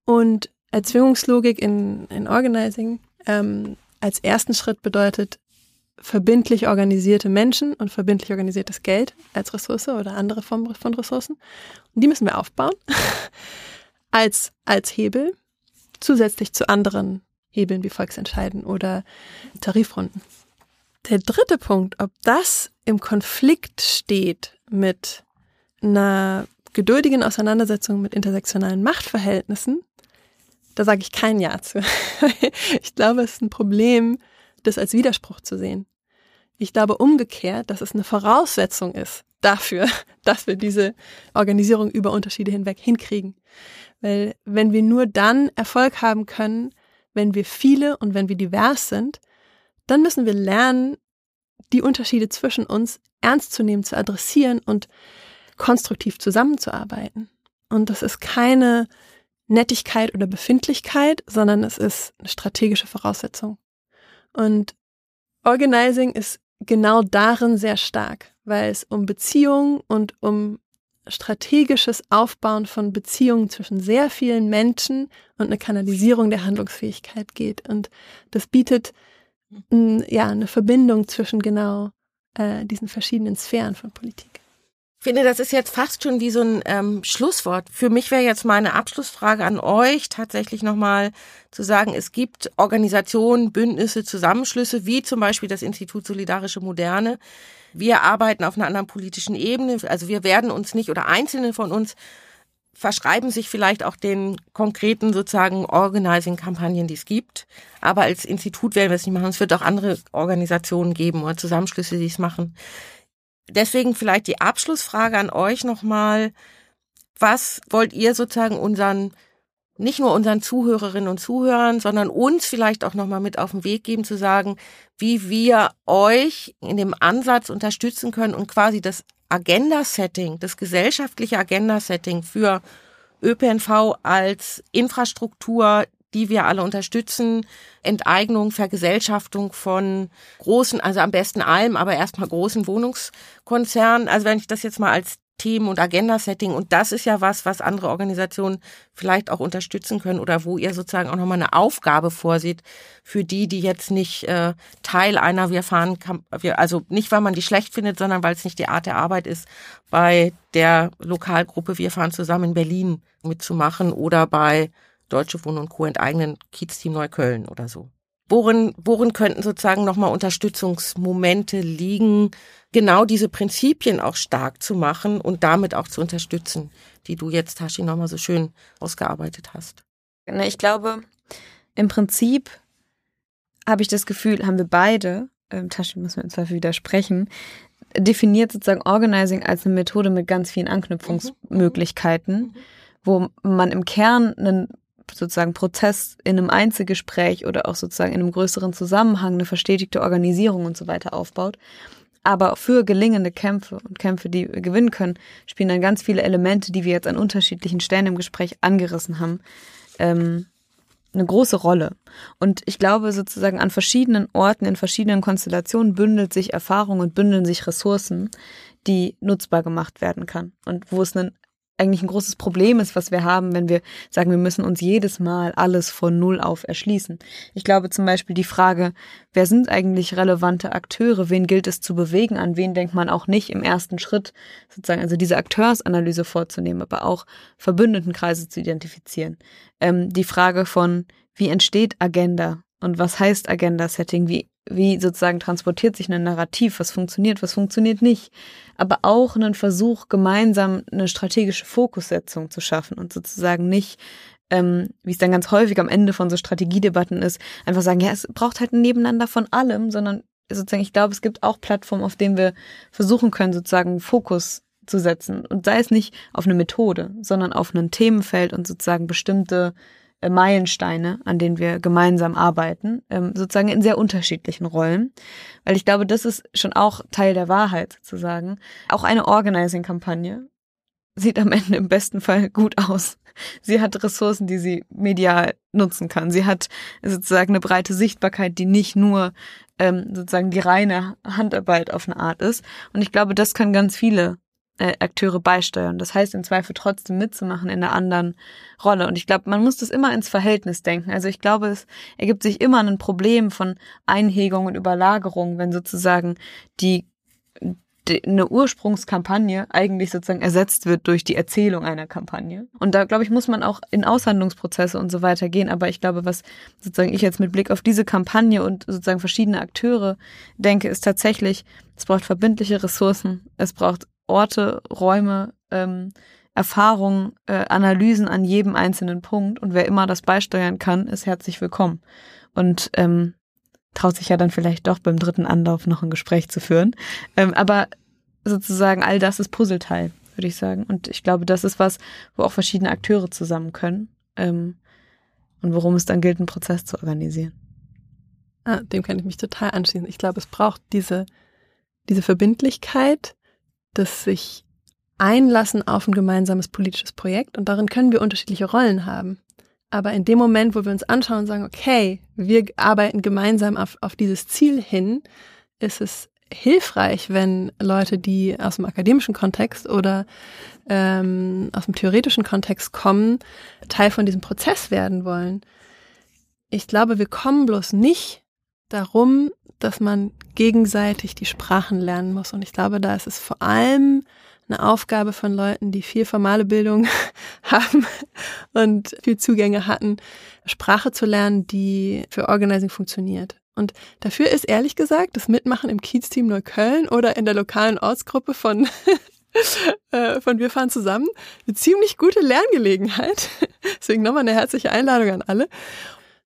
Und Erzwingungslogik in, in Organizing ähm, als ersten Schritt bedeutet, verbindlich organisierte Menschen und verbindlich organisiertes Geld als Ressource oder andere Formen von Ressourcen. Und die müssen wir aufbauen als, als Hebel, zusätzlich zu anderen Hebeln wie Volksentscheiden oder Tarifrunden. Der dritte Punkt, ob das im Konflikt steht mit einer geduldigen Auseinandersetzung mit intersektionalen Machtverhältnissen, da sage ich kein Ja zu. ich glaube, es ist ein Problem, das als Widerspruch zu sehen. Ich glaube umgekehrt, dass es eine Voraussetzung ist dafür, dass wir diese Organisierung über Unterschiede hinweg hinkriegen. Weil wenn wir nur dann Erfolg haben können, wenn wir viele und wenn wir divers sind, dann müssen wir lernen, die Unterschiede zwischen uns ernst zu nehmen, zu adressieren und konstruktiv zusammenzuarbeiten. Und das ist keine Nettigkeit oder Befindlichkeit, sondern es ist eine strategische Voraussetzung. Und Organizing ist genau darin sehr stark, weil es um Beziehungen und um strategisches Aufbauen von Beziehungen zwischen sehr vielen Menschen und eine Kanalisierung der Handlungsfähigkeit geht. Und das bietet ja eine Verbindung zwischen genau äh, diesen verschiedenen Sphären von Politik. Ich finde, das ist jetzt fast schon wie so ein ähm, Schlusswort. Für mich wäre jetzt meine Abschlussfrage an euch tatsächlich nochmal zu sagen, es gibt Organisationen, Bündnisse, Zusammenschlüsse, wie zum Beispiel das Institut Solidarische Moderne. Wir arbeiten auf einer anderen politischen Ebene. Also wir werden uns nicht oder Einzelne von uns verschreiben sich vielleicht auch den konkreten sozusagen Organizing-Kampagnen, die es gibt. Aber als Institut werden wir es nicht machen. Es wird auch andere Organisationen geben oder Zusammenschlüsse, die es machen deswegen vielleicht die Abschlussfrage an euch nochmal. Was wollt ihr sozusagen unseren, nicht nur unseren Zuhörerinnen und Zuhörern, sondern uns vielleicht auch nochmal mit auf den Weg geben, zu sagen, wie wir euch in dem Ansatz unterstützen können und quasi das Agenda-Setting, das gesellschaftliche Agenda-Setting für ÖPNV als Infrastruktur, die wir alle unterstützen. Enteignung, Vergesellschaftung von großen, also am besten allem, aber erstmal großen Wohnungskonzernen. Also wenn ich das jetzt mal als Themen- und Agenda-Setting. Und das ist ja was, was andere Organisationen vielleicht auch unterstützen können oder wo ihr sozusagen auch nochmal eine Aufgabe vorsieht für die, die jetzt nicht äh, Teil einer Wir fahren, also nicht, weil man die schlecht findet, sondern weil es nicht die Art der Arbeit ist, bei der Lokalgruppe Wir fahren zusammen in Berlin mitzumachen oder bei Deutsche Wohnen und Co. enteignen, Kiez-Team Neukölln oder so. Worin, worin könnten sozusagen nochmal Unterstützungsmomente liegen, genau diese Prinzipien auch stark zu machen und damit auch zu unterstützen, die du jetzt, Tashi, nochmal so schön ausgearbeitet hast? Ich glaube, im Prinzip habe ich das Gefühl, haben wir beide, ähm, Tashi muss mir im Zweifel widersprechen, definiert sozusagen Organizing als eine Methode mit ganz vielen Anknüpfungsmöglichkeiten, mhm. wo man im Kern einen sozusagen Prozess in einem Einzelgespräch oder auch sozusagen in einem größeren Zusammenhang eine verstetigte Organisierung und so weiter aufbaut. Aber für gelingende Kämpfe und Kämpfe, die wir gewinnen können, spielen dann ganz viele Elemente, die wir jetzt an unterschiedlichen Stellen im Gespräch angerissen haben, ähm, eine große Rolle. Und ich glaube sozusagen an verschiedenen Orten, in verschiedenen Konstellationen bündelt sich Erfahrung und bündeln sich Ressourcen, die nutzbar gemacht werden kann. Und wo es einen eigentlich ein großes Problem ist, was wir haben, wenn wir sagen, wir müssen uns jedes Mal alles von Null auf erschließen. Ich glaube zum Beispiel die Frage, wer sind eigentlich relevante Akteure, wen gilt es zu bewegen, an wen denkt man auch nicht im ersten Schritt, sozusagen, also diese Akteursanalyse vorzunehmen, aber auch Verbündetenkreise zu identifizieren. Ähm, die Frage von, wie entsteht Agenda und was heißt Agenda-Setting, wie wie sozusagen transportiert sich ein Narrativ, was funktioniert, was funktioniert nicht, aber auch einen Versuch, gemeinsam eine strategische Fokussetzung zu schaffen und sozusagen nicht, ähm, wie es dann ganz häufig am Ende von so Strategiedebatten ist, einfach sagen, ja, es braucht halt ein Nebeneinander von allem, sondern sozusagen, ich glaube, es gibt auch Plattformen, auf denen wir versuchen können, sozusagen Fokus zu setzen. Und sei es nicht auf eine Methode, sondern auf ein Themenfeld und sozusagen bestimmte Meilensteine, an denen wir gemeinsam arbeiten, ähm, sozusagen in sehr unterschiedlichen Rollen. Weil ich glaube, das ist schon auch Teil der Wahrheit sozusagen. Auch eine Organizing-Kampagne sieht am Ende im besten Fall gut aus. Sie hat Ressourcen, die sie medial nutzen kann. Sie hat sozusagen eine breite Sichtbarkeit, die nicht nur ähm, sozusagen die reine Handarbeit auf eine Art ist. Und ich glaube, das können ganz viele äh, Akteure beisteuern. Das heißt, im Zweifel trotzdem mitzumachen in einer anderen Rolle. Und ich glaube, man muss das immer ins Verhältnis denken. Also ich glaube, es ergibt sich immer ein Problem von Einhegung und Überlagerung, wenn sozusagen die eine Ursprungskampagne eigentlich sozusagen ersetzt wird durch die Erzählung einer Kampagne. Und da, glaube ich, muss man auch in Aushandlungsprozesse und so weiter gehen. Aber ich glaube, was sozusagen ich jetzt mit Blick auf diese Kampagne und sozusagen verschiedene Akteure denke, ist tatsächlich, es braucht verbindliche Ressourcen, es braucht Orte, Räume, ähm, Erfahrungen, äh, Analysen an jedem einzelnen Punkt. Und wer immer das beisteuern kann, ist herzlich willkommen. Und ähm, traut sich ja dann vielleicht doch beim dritten Anlauf noch ein Gespräch zu führen. Ähm, aber sozusagen all das ist Puzzleteil, würde ich sagen. Und ich glaube, das ist was, wo auch verschiedene Akteure zusammen können. Ähm, und worum es dann gilt, einen Prozess zu organisieren. Ah, dem kann ich mich total anschließen. Ich glaube, es braucht diese, diese Verbindlichkeit, das sich einlassen auf ein gemeinsames politisches Projekt und darin können wir unterschiedliche Rollen haben. Aber in dem Moment, wo wir uns anschauen und sagen, okay, wir arbeiten gemeinsam auf, auf dieses Ziel hin, ist es hilfreich, wenn Leute, die aus dem akademischen Kontext oder ähm, aus dem theoretischen Kontext kommen, Teil von diesem Prozess werden wollen. Ich glaube, wir kommen bloß nicht darum, dass man gegenseitig die Sprachen lernen muss. Und ich glaube, da ist es vor allem eine Aufgabe von Leuten, die viel formale Bildung haben und viel Zugänge hatten, Sprache zu lernen, die für Organizing funktioniert. Und dafür ist ehrlich gesagt das Mitmachen im Kiez-Team Neukölln oder in der lokalen Ortsgruppe von, äh, von Wir fahren zusammen eine ziemlich gute Lerngelegenheit. Deswegen nochmal eine herzliche Einladung an alle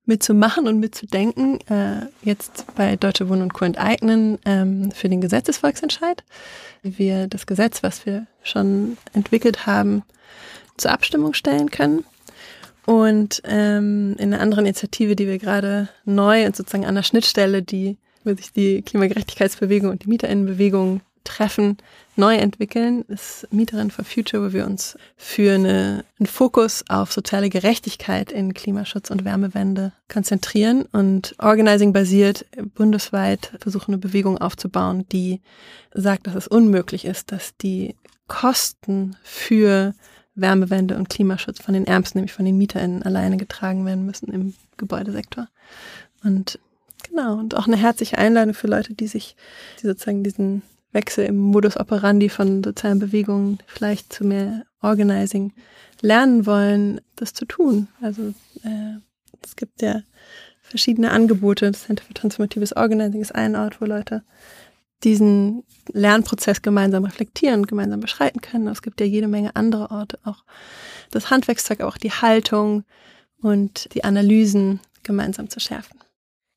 mitzumachen und mitzudenken, äh, jetzt bei Deutsche Wohnen und Co. enteignen ähm, für den Gesetzesvolksentscheid. Wir das Gesetz, was wir schon entwickelt haben, zur Abstimmung stellen können. Und ähm, in einer anderen Initiative, die wir gerade neu und sozusagen an der Schnittstelle, die wo sich die Klimagerechtigkeitsbewegung und die Mieterinnenbewegung treffen, neu entwickeln, ist Mieterin for Future, wo wir uns für eine, einen Fokus auf soziale Gerechtigkeit in Klimaschutz und Wärmewende konzentrieren und Organizing basiert bundesweit versuchen, eine Bewegung aufzubauen, die sagt, dass es unmöglich ist, dass die Kosten für Wärmewende und Klimaschutz von den Ärmsten, nämlich von den MieterInnen alleine getragen werden müssen im Gebäudesektor. Und genau, und auch eine herzliche Einladung für Leute, die sich, die sozusagen diesen Wechsel im Modus operandi von sozialen Bewegungen vielleicht zu mehr Organizing lernen wollen, das zu tun. Also äh, es gibt ja verschiedene Angebote. Das Center für Transformatives Organizing ist ein Ort, wo Leute diesen Lernprozess gemeinsam reflektieren, gemeinsam beschreiten können. Es gibt ja jede Menge andere Orte, auch das Handwerkszeug, auch die Haltung und die Analysen gemeinsam zu schärfen.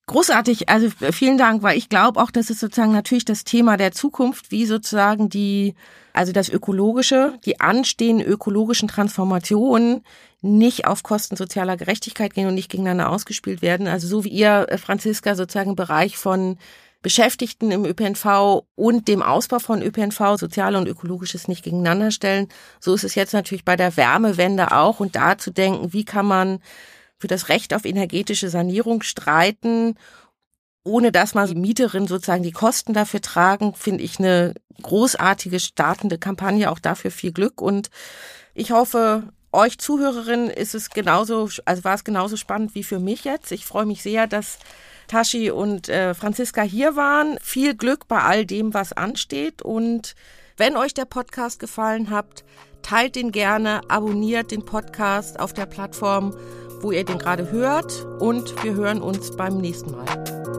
Großartig, also vielen Dank, weil ich glaube auch, dass es sozusagen natürlich das Thema der Zukunft, wie sozusagen die, also das Ökologische, die anstehenden ökologischen Transformationen nicht auf Kosten sozialer Gerechtigkeit gehen und nicht gegeneinander ausgespielt werden. Also so wie ihr, äh, Franziska, sozusagen im Bereich von Beschäftigten im ÖPNV und dem Ausbau von ÖPNV, soziale und ökologisches nicht gegeneinander stellen. So ist es jetzt natürlich bei der Wärmewende auch und da zu denken, wie kann man für das Recht auf energetische Sanierung streiten, ohne dass man die Mieterin sozusagen die Kosten dafür tragen, finde ich eine großartige startende Kampagne. Auch dafür viel Glück und ich hoffe, euch Zuhörerinnen ist es genauso, also war es genauso spannend wie für mich jetzt. Ich freue mich sehr, dass Tashi und äh, Franziska hier waren. Viel Glück bei all dem, was ansteht. Und wenn euch der Podcast gefallen hat, teilt den gerne, abonniert den Podcast auf der Plattform, wo ihr den gerade hört. Und wir hören uns beim nächsten Mal.